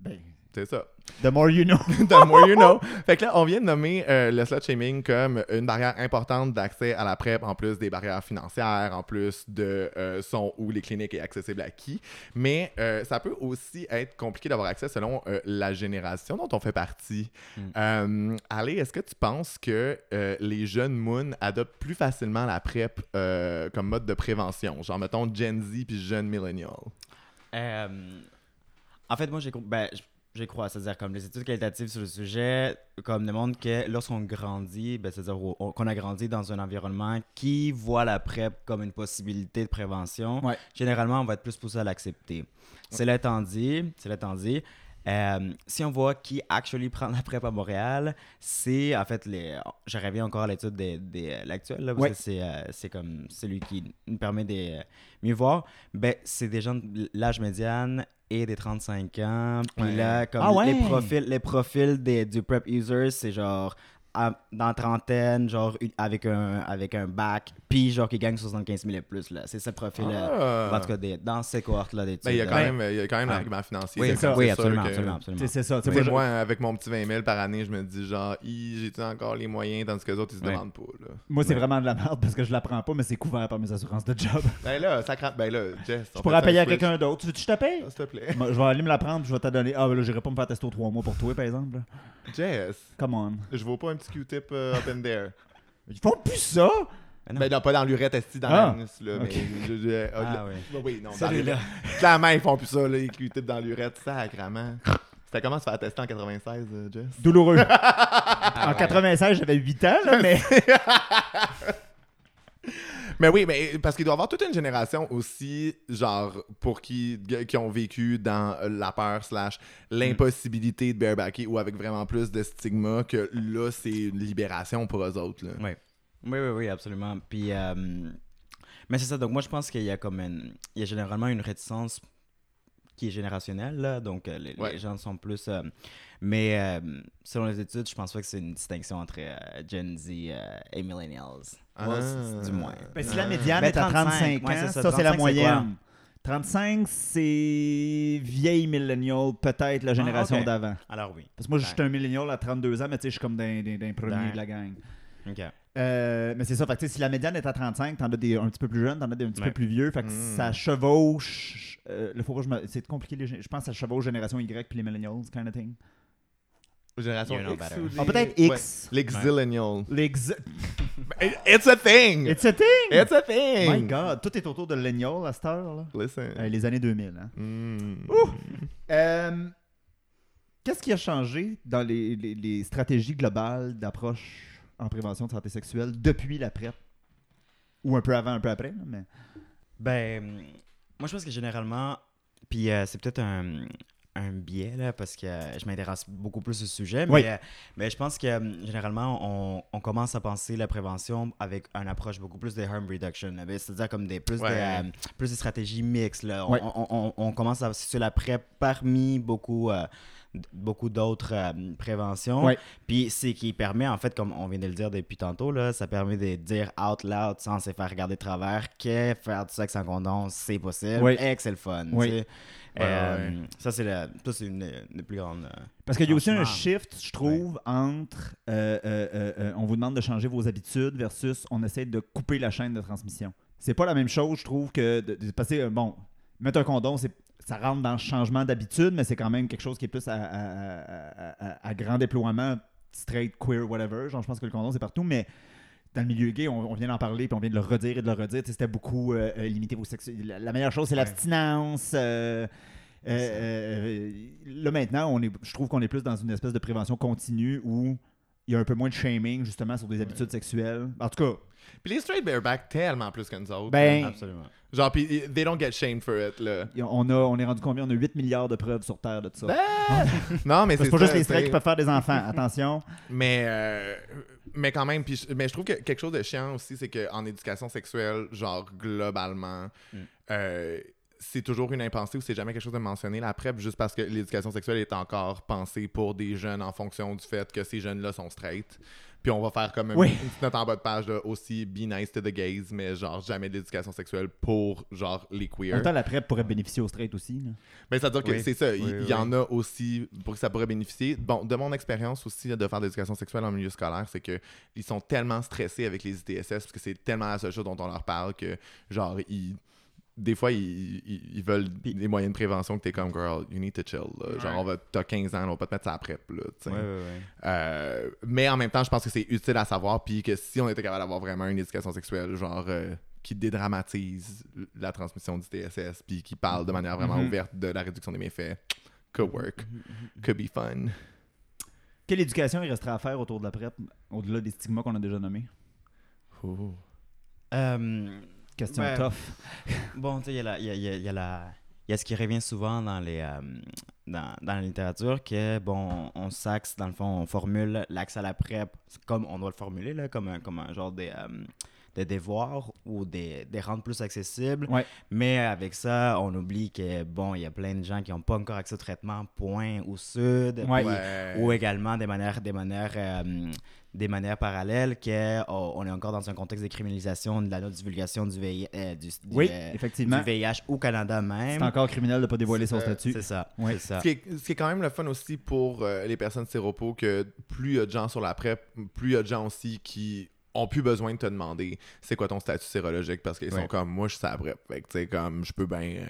Speaker 1: Ben,
Speaker 2: C'est ça.
Speaker 1: the more you know. (laughs)
Speaker 2: The more you know. Fait que là, on vient de nommer euh, le slut shaming comme une barrière importante d'accès à la PrEP, en plus des barrières financières, en plus de euh, son où les cliniques est accessible à qui. Mais euh, ça peut aussi être compliqué d'avoir accès selon euh, la génération dont on fait partie.
Speaker 3: Mm.
Speaker 2: Euh, Ali, est-ce que tu penses que euh, les jeunes moons adoptent plus facilement la PrEP euh, comme mode de prévention? Genre, mettons, Gen Z puis jeunes millennials.
Speaker 3: En fait, moi, j'ai ben, j- j'y crois. C'est-à-dire, comme les études qualitatives sur le sujet, comme démontrent que lorsqu'on grandit, ben, c'est-à-dire qu'on a grandi dans un environnement qui voit la PrEP comme une possibilité de prévention,
Speaker 1: Ouais.
Speaker 3: généralement, on va être plus poussé à l'accepter. Cela étant dit, cela étant dit, euh, si on voit qui actually (laughs) prend la PrEP à Montréal, c'est en fait les. Je reviens encore à l'étude des, des, euh, l'actuel, parce que c'est, euh, c'est comme celui qui nous permet de euh, mieux voir. Ben, c'est des gens de l'âge médiane et des 35 ans. Puis
Speaker 2: Ouais.
Speaker 3: là, comme
Speaker 1: Ah ouais?
Speaker 3: les profils, les profils des, du PrEP users, c'est genre à- dans la trentaine, genre une- avec un, avec un bac, puis genre qui gagne 75 000 et plus. Là. C'est ce profil-là.
Speaker 2: Ah.
Speaker 3: En tout cas, des- dans ces cohortes-là d'études.
Speaker 2: Ben, il y a quand
Speaker 3: là.
Speaker 2: même, il y a quand même
Speaker 3: Ouais.
Speaker 2: l'argument financier.
Speaker 3: Oui,
Speaker 2: c'est comme-
Speaker 3: oui
Speaker 2: c'est sûr
Speaker 3: absolument,
Speaker 2: que-
Speaker 3: absolument, absolument.
Speaker 1: C'est ça. Moi,
Speaker 2: moi, avec mon petit 20 000 par année, je me dis genre, j'ai-tu encore les moyens, tandis que les autres, ils se
Speaker 3: Ouais.
Speaker 2: demandent pas. Là.
Speaker 1: moi, c'est
Speaker 3: Ouais.
Speaker 1: vraiment de la merde parce que je la prends pas, mais c'est couvert par mes assurances de job. (laughs)
Speaker 2: Ben là, ça craque. Ben là, Jess.
Speaker 1: Je pourrais payer à quelqu'un d'autre. Tu veux que je te paye?
Speaker 2: S'il te plaît.
Speaker 1: Moi, je vais aller me la prendre, je vais te donner. Ah, ben là, j'irai pas me faire tester aux trois mois pour toi, par exemple.
Speaker 2: Jess,
Speaker 1: Come on.
Speaker 2: je vaux pas un petit Q-tip euh, up in there.
Speaker 1: Ils font plus ça!
Speaker 3: Ah non.
Speaker 2: Ben non, pas dans l'urette, esti, dans
Speaker 1: Ah.
Speaker 2: l'anus, là.
Speaker 1: Ok.
Speaker 2: Mais je- je- ah,
Speaker 3: Ah
Speaker 2: là-
Speaker 3: oui.
Speaker 2: bah oui, non, dans l'urette. Clairement, ils font plus ça, là, les Q-tips dans l'urette, sacrément. C'était comment se faire tester en 96, euh, Jess?
Speaker 1: Douloureux. (laughs)
Speaker 3: Ah
Speaker 1: en 96, j'avais 8 ans, là, mais. (laughs)
Speaker 2: Mais oui, mais parce qu'il doit y avoir toute une génération aussi, genre, pour qui, qui ont vécu dans la peur slash l'impossibilité de barebacker ou avec vraiment plus de stigma que là, c'est une libération pour eux autres. Là.
Speaker 3: Oui. Oui, oui, oui, absolument. Puis, euh, mais c'est ça. Donc, moi, je pense qu'il y a comme une, il y a généralement une réticence qui est générationnelle, là. Donc, euh, les,
Speaker 2: Ouais.
Speaker 3: les gens sont plus. euh, mais selon les études, je pense pas que c'est une distinction entre Gen Z et Millennials. Moi, c'est- du moins.
Speaker 1: Ben, si la médiane
Speaker 3: Ben,
Speaker 1: est à 35
Speaker 3: 35,
Speaker 1: ans, ça,
Speaker 3: c'est ça.
Speaker 1: c'est la
Speaker 3: 35, c'est
Speaker 1: moyenne. 35, c'est vieille millennial, peut-être la génération
Speaker 3: ok.
Speaker 1: d'avant.
Speaker 3: Alors, oui.
Speaker 1: Parce que moi, je suis un millennial à 32 ans, mais tu sais, je suis comme d'un d'un- d'un premier de la gang.
Speaker 3: OK.
Speaker 1: Euh, mais c'est ça, fait que, tu sais, si la médiane est à 35, t'en as des un petit peu plus jeunes, t'en as des un petit
Speaker 3: Ouais.
Speaker 1: peu plus vieux. Fait que
Speaker 2: Mm.
Speaker 1: ça chevauche. euh, le faut pas que je me- C'est compliqué, les je pense que ça chevauche génération Y puis les millennials, kind of thing.
Speaker 2: Génération
Speaker 3: You know
Speaker 2: X
Speaker 3: better.
Speaker 2: ou les...
Speaker 1: Ah, peut-être
Speaker 2: Ouais,
Speaker 1: X.
Speaker 2: Les Xillennials.
Speaker 1: Les (laughs)
Speaker 2: It's a thing!
Speaker 1: It's a thing!
Speaker 2: It's a
Speaker 1: My
Speaker 2: thing!
Speaker 1: God, tout est autour de l'Enial à cette heure, là.
Speaker 2: Listen.
Speaker 1: Euh, les années 2000, hein.
Speaker 2: Mm.
Speaker 1: Euh, Qu'est-ce qui a changé dans les, les- les stratégies globales d'approche en prévention de santé sexuelle depuis la PrEP? Ou un peu avant, un peu après, mais...
Speaker 3: Ben, moi, je pense que généralement, puis euh, c'est peut-être un, un biais, là, parce que euh, je m'intéresse beaucoup plus au sujet, mais,
Speaker 1: Oui.
Speaker 3: euh, mais je pense que euh, généralement, on, on commence à penser la prévention avec une approche beaucoup plus de harm reduction, c'est-à-dire comme des plus,
Speaker 2: Ouais.
Speaker 3: de, plus de stratégies mixtes. Là. On, commence à situer la PrEP parmi beaucoup... euh, beaucoup d'autres euh, préventions. Puis c'est qui permet, en fait, comme on vient de le dire depuis tantôt, là, ça permet de dire out loud sans se faire regarder de travers que faire du sexe en condom, c'est possible
Speaker 1: Ouais.
Speaker 3: et que c'est le fun.
Speaker 1: Ouais,
Speaker 3: Euh,
Speaker 2: ouais.
Speaker 3: Ça, c'est le- ça, c'est une des plus grandes. euh,
Speaker 1: Parce qu'il y a aussi un shift, je trouve, entre euh, euh, euh, euh, on vous demande de changer vos habitudes versus on essaie de couper la chaîne de transmission. C'est pas la même chose, je trouve, que de, de passer. bon, mettre un condom, c'est ça rentre dans le changement d'habitude, mais c'est quand même quelque chose qui est plus à, à- à- à- à grand déploiement, straight, queer, whatever. Genre, je pense que le condom, c'est partout, mais dans le milieu gay, on, on vient d'en parler, puis on vient de le redire et de le redire. C'était beaucoup euh, euh, limiter vos sexu... La, la meilleure chose, c'est
Speaker 3: Ouais.
Speaker 1: l'abstinence. euh, euh, euh, là maintenant, on est, je trouve qu'on est plus dans une espèce de prévention continue où il y a un peu moins de shaming justement sur des habitudes sexuelles. En tout cas,
Speaker 2: Puis les straight bareback tellement plus que nous autres.
Speaker 1: Ben-.
Speaker 3: Absolument.
Speaker 2: Genre, puis they don't get shamed for it, là.
Speaker 1: on, a, on est rendu combien? On a 8 milliards de preuves sur Terre de ça. (laughs)
Speaker 2: Non, mais
Speaker 1: c'est
Speaker 2: c'est
Speaker 1: pas juste les straight qui peuvent faire des enfants. Attention. (laughs)
Speaker 2: Mais, euh, mais quand même, puis mais je trouve que quelque chose de chiant aussi, c'est qu'en éducation sexuelle, genre globalement,
Speaker 3: Mm.
Speaker 2: euh, c'est toujours une impensée ou c'est jamais quelque chose de mentionné la PrEP juste parce que l'éducation sexuelle est encore pensée pour des jeunes en fonction du fait que ces jeunes-là sont straight. Puis on va faire comme
Speaker 1: Oui.
Speaker 2: une petite note en bas de page là, aussi be nice to the gays, mais genre jamais d'éducation sexuelle pour genre les
Speaker 1: En
Speaker 2: queer.
Speaker 1: même temps, la PrEP pourrait bénéficier aux straight aussi. là.
Speaker 2: Mais c'est-à-dire que
Speaker 3: Oui.
Speaker 2: c'est ça, il
Speaker 3: Oui,
Speaker 2: il
Speaker 3: oui,
Speaker 2: y en a aussi pour que ça pourrait bénéficier. Bon, de mon expérience aussi là, de faire de l'éducation sexuelle en milieu scolaire, c'est que ils sont tellement stressés avec les ITSS parce que c'est tellement la seule chose dont on leur parle que genre ils des fois, ils, ils- ils veulent des moyens de prévention que t'es comme, girl, you need to chill. là. Genre, on va, t'as 15 ans, on va pas te mettre ça après. Là, tu sais.
Speaker 3: Ouais, ouais, ouais.
Speaker 2: Euh, mais en même temps, je pense que c'est utile à savoir, puis que si on était capable d'avoir vraiment une éducation sexuelle, genre, euh, qui dédramatise la transmission du TSS, puis qui parle de manière vraiment
Speaker 1: Mhm.
Speaker 2: ouverte de la réduction des méfaits, could work, could be fun.
Speaker 1: Quelle éducation il resterait à faire autour de la PrEP, au-delà des stigmas qu'on a déjà nommés?
Speaker 3: Euh,
Speaker 1: Question
Speaker 3: Ouais.
Speaker 1: tough.
Speaker 3: Bon, tu sais, il y a la- y a, y a- y a la- il y a ce qui revient souvent dans, les, euh, dans, dans la littérature, que, bon, on s'axe, dans le fond, on formule l'accès à la PrEP comme on doit le formuler, là, comme, un, comme un genre de, euh, de devoir ou des, des rendre plus accessibles.
Speaker 1: Ouais.
Speaker 3: Mais avec ça, on oublie que, bon, il y a plein de gens qui n'ont pas encore accès au traitement, point, au sud.
Speaker 1: Ouais.
Speaker 3: puis-
Speaker 2: Ouais.
Speaker 3: ou également des manières, des manières, euh, des manières parallèles que oh, on est encore dans un contexte de criminalisation de la non-divulgation du, VIH, euh, du, du,
Speaker 1: Oui,
Speaker 3: euh,
Speaker 1: effectivement.
Speaker 3: du VIH au Canada même.
Speaker 1: C'est encore criminel de ne pas dévoiler son
Speaker 2: ça,
Speaker 1: statut.
Speaker 3: C'est ça. Ça.
Speaker 2: Ce qui, est, ce qui est quand même le fun aussi pour euh, les personnes séropos, que plus il y a de gens sur la PrEP, plus il y a de gens aussi qui ont plus besoin de te demander c'est quoi ton statut sérologique parce qu'ils sont comme moi je suis sur la PrEP. Fait que tu sais, comme je peux bien.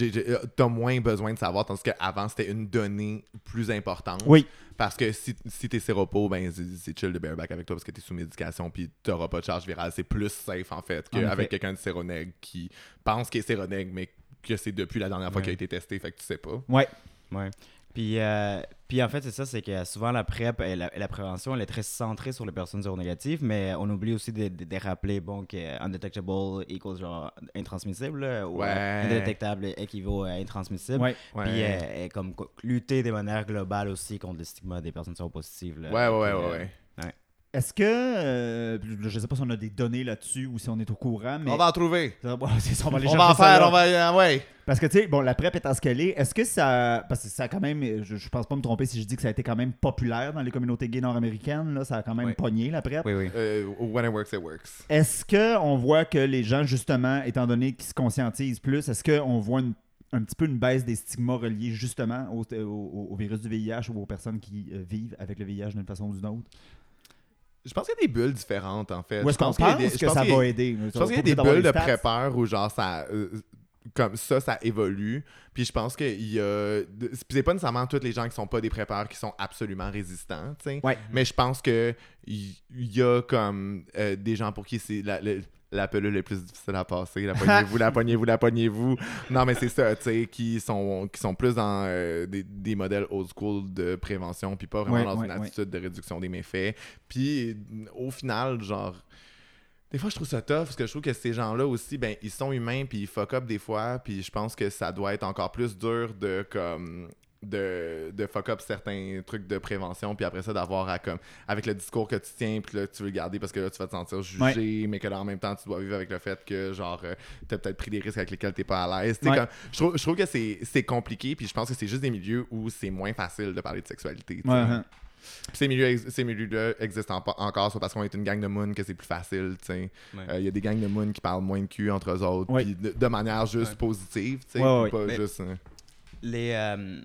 Speaker 2: Euh, t'as moins besoin de savoir, tandis qu'avant c'était une donnée plus importante.
Speaker 1: Oui.
Speaker 2: Parce que si, si t'es séropo, ben c'est- chill de bareback avec toi parce que t'es sous médication puis t'auras pas de charge virale. C'est plus safe en fait qu'avec quelqu'un de séronègue qui pense qu'il est séronègue mais que c'est depuis la dernière fois
Speaker 3: Ouais.
Speaker 2: qu'il a été testé, fait que tu sais pas.
Speaker 1: Ouais.
Speaker 3: Ouais. Puis, euh, puis en fait, c'est ça, c'est que souvent la PrEP et la, et la prévention, elle est très centrée sur les personnes séronégatives, mais on oublie aussi de, de- de rappeler bon, que undetectable equals genre intransmissible, là, ou
Speaker 2: Ouais.
Speaker 3: euh, indétectable équivaut à intransmissible.
Speaker 1: Ouais.
Speaker 2: Ouais.
Speaker 3: Puis euh, et comme co- lutter de manière globale aussi contre le stigma des personnes séropositives. là.
Speaker 2: Ouais, ouais, ouais, ouais.
Speaker 3: Euh.
Speaker 1: Est-ce que, euh, je sais pas si on a des données là-dessus ou si on est au courant, mais...
Speaker 2: On va en trouver.
Speaker 1: Ça, bon, c'est ça, on va aller
Speaker 2: On va en faire, on va. ouais.
Speaker 1: Parce que, tu sais, bon, la PrEP étant ce qu'elle est, est-ce que ça. Parce que ça a quand même. Je, je pense pas me tromper si je dis que ça a été quand même populaire dans les communautés gays nord-américaines. Là, ça a quand même
Speaker 3: Oui.
Speaker 1: pogné, la PrEP.
Speaker 3: Oui, oui.
Speaker 2: Euh, when it works, it works.
Speaker 1: Est-ce qu'on voit que les gens, justement, étant donné qu'ils se conscientisent plus, est-ce qu'on voit une- un petit peu une baisse des stigmas reliés justement au, au- au virus du VIH ou aux personnes qui euh, vivent avec le VIH d'une façon ou d'une autre?
Speaker 2: Je pense qu'il y a des bulles différentes, en fait.
Speaker 1: Est-ce qu'on
Speaker 2: pense qu'il y a
Speaker 1: pense
Speaker 2: des-
Speaker 1: que ça va aider?
Speaker 2: Je pense qu'il y a des bulles de prépeurs où, genre, ça. euh, comme ça, ça évolue. Puis je pense qu'il y a. de- C'est pas nécessairement tous les gens qui sont pas des préparateurs qui sont absolument résistants, tu sais.
Speaker 1: Ouais.
Speaker 2: Mais je pense que il il y a comme euh, des gens pour qui c'est la, le- la pelule est plus difficile à passer. La (laughs) poignez-vous, la poignez-vous, la poignez-vous. Non, mais c'est ça, tu sais, qui sont, qui sont plus dans euh, des, des modèles old school de prévention, puis pas vraiment
Speaker 1: Ouais,
Speaker 2: dans
Speaker 1: ouais,
Speaker 2: une attitude de réduction des méfaits. Puis au final, genre. Des fois, je trouve ça tough parce que je trouve que ces gens-là aussi, ben, ils sont humains puis ils fuck up des fois. Puis je pense que ça doit être encore plus dur de comme de, de fuck up certains trucs de prévention puis après ça d'avoir à comme avec le discours que tu tiens puis là tu veux le garder parce que là tu vas te sentir jugé mais que là en même temps tu dois vivre avec le fait que genre euh, t'as peut-être pris des risques avec lesquels t'es pas à l'aise Tu sais,
Speaker 1: Ouais.
Speaker 2: comme- je, trouve, je trouve que c'est c'est compliqué puis je pense que c'est juste des milieux où c'est moins facile de parler de sexualité.
Speaker 1: Ouais, hein.
Speaker 2: Puis ces milieux ex- ces milieux-là existent en- encore soit parce qu'on est une gang de moon que c'est plus facile tu sais
Speaker 3: Ouais.
Speaker 2: euh, Il y a des gangs de moon qui parlent moins de cul entre eux autres,
Speaker 1: Ouais.
Speaker 2: puis de, de manière juste
Speaker 3: Ouais.
Speaker 2: positive, tu sais,
Speaker 1: Ouais,
Speaker 2: pas
Speaker 3: Mais-
Speaker 2: juste... euh,
Speaker 3: Les, euh,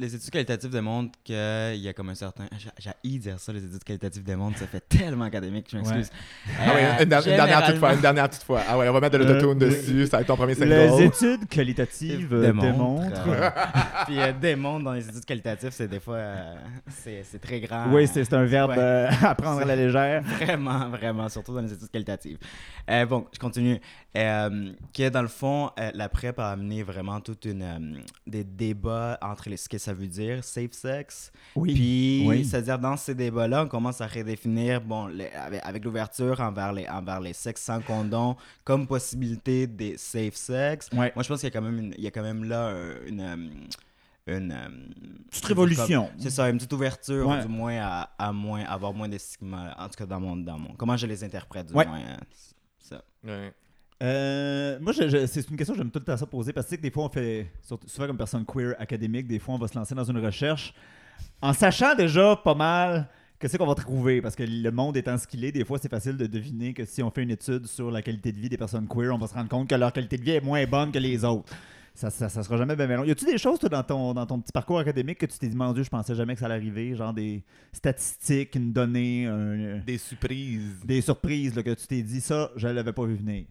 Speaker 3: les études qualitatives démontrent qu'il y a comme un certain. J'ai j'ai dire ça, les études qualitatives démontrent, ça fait (laughs) tellement académique, je m'excuse.
Speaker 2: Ah ouais,
Speaker 3: Euh,
Speaker 2: une, der- une dernière toute fois, une dernière toute fois. Ah ouais, on va mettre de
Speaker 1: Euh,
Speaker 2: l'autotune
Speaker 1: oui.
Speaker 2: dessus, ça va être ton premier
Speaker 1: Les
Speaker 2: single.
Speaker 1: études qualitatives euh, démontrent.
Speaker 3: euh, (laughs) Puis euh, démontre dans les études qualitatives, c'est des fois. euh, c'est c'est très grand.
Speaker 1: Oui, c'est c'est un verbe
Speaker 3: Ouais.
Speaker 1: euh, (laughs) à prendre à la légère.
Speaker 3: Vraiment, vraiment, surtout dans les études qualitatives. Euh, bon, je continue. Euh, que dans le fond, euh, la PrEP a amené vraiment toute une euh, des débats entre les, ce que ça veut dire, safe sex.
Speaker 1: Oui.
Speaker 3: Puis,
Speaker 1: Oui.
Speaker 3: c'est-à-dire dans ces débats-là, on commence à redéfinir, bon, les- avec, avec l'ouverture envers les, envers les sexes sans condom comme possibilité des safe sex.
Speaker 1: Ouais.
Speaker 3: Moi, je pense qu'il y a quand même, une- il y a quand même là une. une euh,
Speaker 1: Petite révolution.
Speaker 3: c'est ça, une petite ouverture,
Speaker 1: Ouais.
Speaker 3: du moins, à, à moins, avoir moins de stigmas, en tout cas dans mon, dans mon... Comment je les interprète, du
Speaker 1: Ouais.
Speaker 3: moins. Ça.
Speaker 2: Ouais.
Speaker 1: Euh, moi, je- je- c'est une question que j'aime tout le temps ça poser parce que, tu sais que des fois, on fait, surtout- souvent comme personne queer académique, des fois, on va se lancer dans une recherche en sachant déjà pas mal que c'est qu'on va trouver parce que le monde étant ce qu'il est, des fois, c'est facile de deviner que si on fait une étude sur la qualité de vie des personnes queer, on va se rendre compte que leur qualité de vie est moins bonne que les autres. Ça, ça, ça sera jamais bien long. Y a-tu des choses, toi, dans ton, dans ton petit parcours académique que tu t'es dit, mon Dieu, je pensais jamais que ça allait arriver, genre des statistiques, une donnée, un-
Speaker 2: Des surprises.
Speaker 1: des surprises là, que tu t'es dit, ça, je l'avais pas vu venir.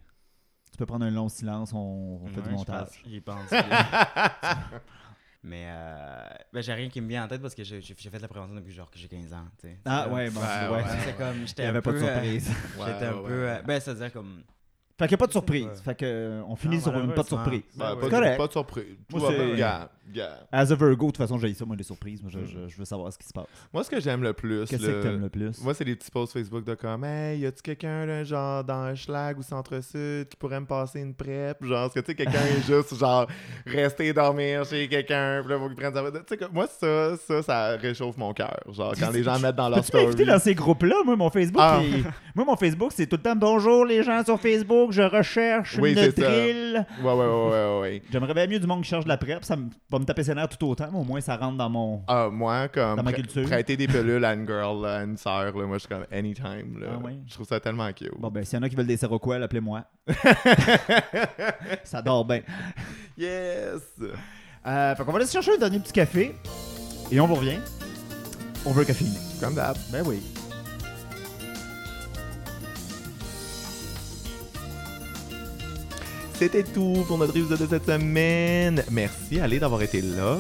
Speaker 1: Tu peux prendre un long silence, on, on fait
Speaker 3: Ouais,
Speaker 1: du
Speaker 3: je
Speaker 1: montage.
Speaker 3: pense- J'y pense. (laughs) Mais euh, ben, j'ai rien qui me vient en tête parce que j'ai fait de la prévention depuis genre que j'ai 15 ans.
Speaker 1: Ah ouais, bon,
Speaker 2: Ouais,
Speaker 1: c'est-
Speaker 2: ouais,
Speaker 1: ouais.
Speaker 3: C'est comme, j'étais
Speaker 1: Il n'y
Speaker 3: un
Speaker 1: avait pas de
Speaker 3: peu, euh,
Speaker 1: surprise.
Speaker 3: J'étais un
Speaker 2: Ouais,
Speaker 3: peu.
Speaker 2: ouais.
Speaker 3: euh, ben, c'est-à-dire comme.
Speaker 1: Fait qu'il n'y a pas de surprise. Fait que, euh, on finit
Speaker 3: Non,
Speaker 1: sur une pas de surprise.
Speaker 2: Ouais,
Speaker 3: Ouais,
Speaker 2: pas,
Speaker 1: correct.
Speaker 2: pas de surprise.
Speaker 1: Moi,
Speaker 2: va bien.
Speaker 1: As a Virgo, de toute façon, j'ai ça, moi, les surprises. Moi, je, je- je veux savoir ce qui se passe.
Speaker 2: Moi, ce que j'aime le plus,
Speaker 1: Qu'est-ce
Speaker 2: là,
Speaker 1: que t'aimes le plus?
Speaker 2: Moi, c'est des petits posts Facebook de comme Hey, y a-tu quelqu'un, là, genre, dans Schlag ou Centre-Sud qui pourrait me passer une prep? Genre, est-ce que, tu sais, quelqu'un est (laughs) juste, genre, rester dormir chez quelqu'un, puis là, faut qu'il prenne sa. Tu sais, moi, ça, ça, ça réchauffe mon cœur. Genre, quand les gens mettent dans leur story.
Speaker 1: dans ces groupes-là? Moi, mon Facebook,
Speaker 2: Ah.
Speaker 1: moi, mon Facebook, c'est tout le temps bonjour les gens sur Facebook, je recherche
Speaker 2: Oui,
Speaker 1: une drill.
Speaker 2: Ouais, ouais, ouais, ouais, ouais.
Speaker 1: J'aimerais bien mieux du monde qui cherche de la prep. Ça va me taper ses nerfs tout autant, mais au moins, ça rentre dans mon.
Speaker 2: Ah, moi, comme
Speaker 1: Dans ma culture.
Speaker 2: prêter des (laughs) pelules à une girl, à une sœur, là, moi, je suis comme anytime. Là.
Speaker 1: Ah ouais?
Speaker 2: Je trouve ça tellement cute.
Speaker 1: Bon, ben, s'il y en a qui veulent des Seroquel, appelez-moi. (laughs) ça dort bien.
Speaker 2: Yes!
Speaker 1: Euh, fait qu'on va aller chercher un dernier petit café et on vous revient. On veut caféiner.
Speaker 2: Comme d'hab.
Speaker 1: Ben oui.
Speaker 2: C'était tout pour notre épisode de cette semaine. Merci, allez, d'avoir été là.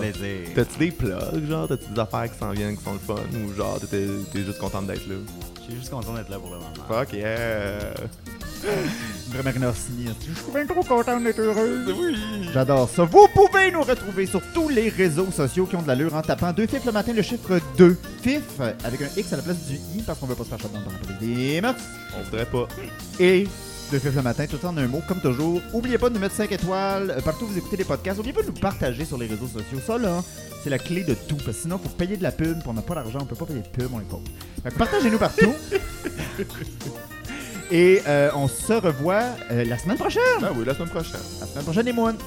Speaker 3: Plaisir.
Speaker 2: T'as-tu des plugs, genre? T'as-tu des affaires qui s'en viennent, qui sont le fun? Ou genre, t'es juste contente d'être là?
Speaker 3: Je suis juste content d'être là pour le moment.
Speaker 2: Fuck yeah!
Speaker 1: Vrai Marina Orsini. Je suis bien trop content d'être heureuse.
Speaker 2: Oui!
Speaker 1: J'adore ça. Vous pouvez nous retrouver sur tous les réseaux sociaux qui ont de l'allure en tapant 2 FIF le matin, le chiffre 2 FIF avec un X à la place du I parce qu'on veut pas se faire shot dans le temps.
Speaker 2: On voudrait pas.
Speaker 1: Et 2 FIF le matin, tout en un mot, comme toujours. Oubliez pas de nous mettre 5 étoiles euh, partout où vous écoutez les podcasts. Oubliez pas de nous partager sur les réseaux sociaux. Ça, là, c'est la clé de tout. Parce que sinon, faut payer de la pub, puis on n'a pas d'argent, on peut pas payer de pub, on est pauvre. Fait que partagez-nous partout. (laughs) Et euh, on se revoit euh, la semaine prochaine.
Speaker 2: Ben oui, la semaine prochaine.
Speaker 1: La semaine prochaine, les moines.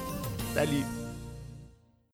Speaker 2: Salut!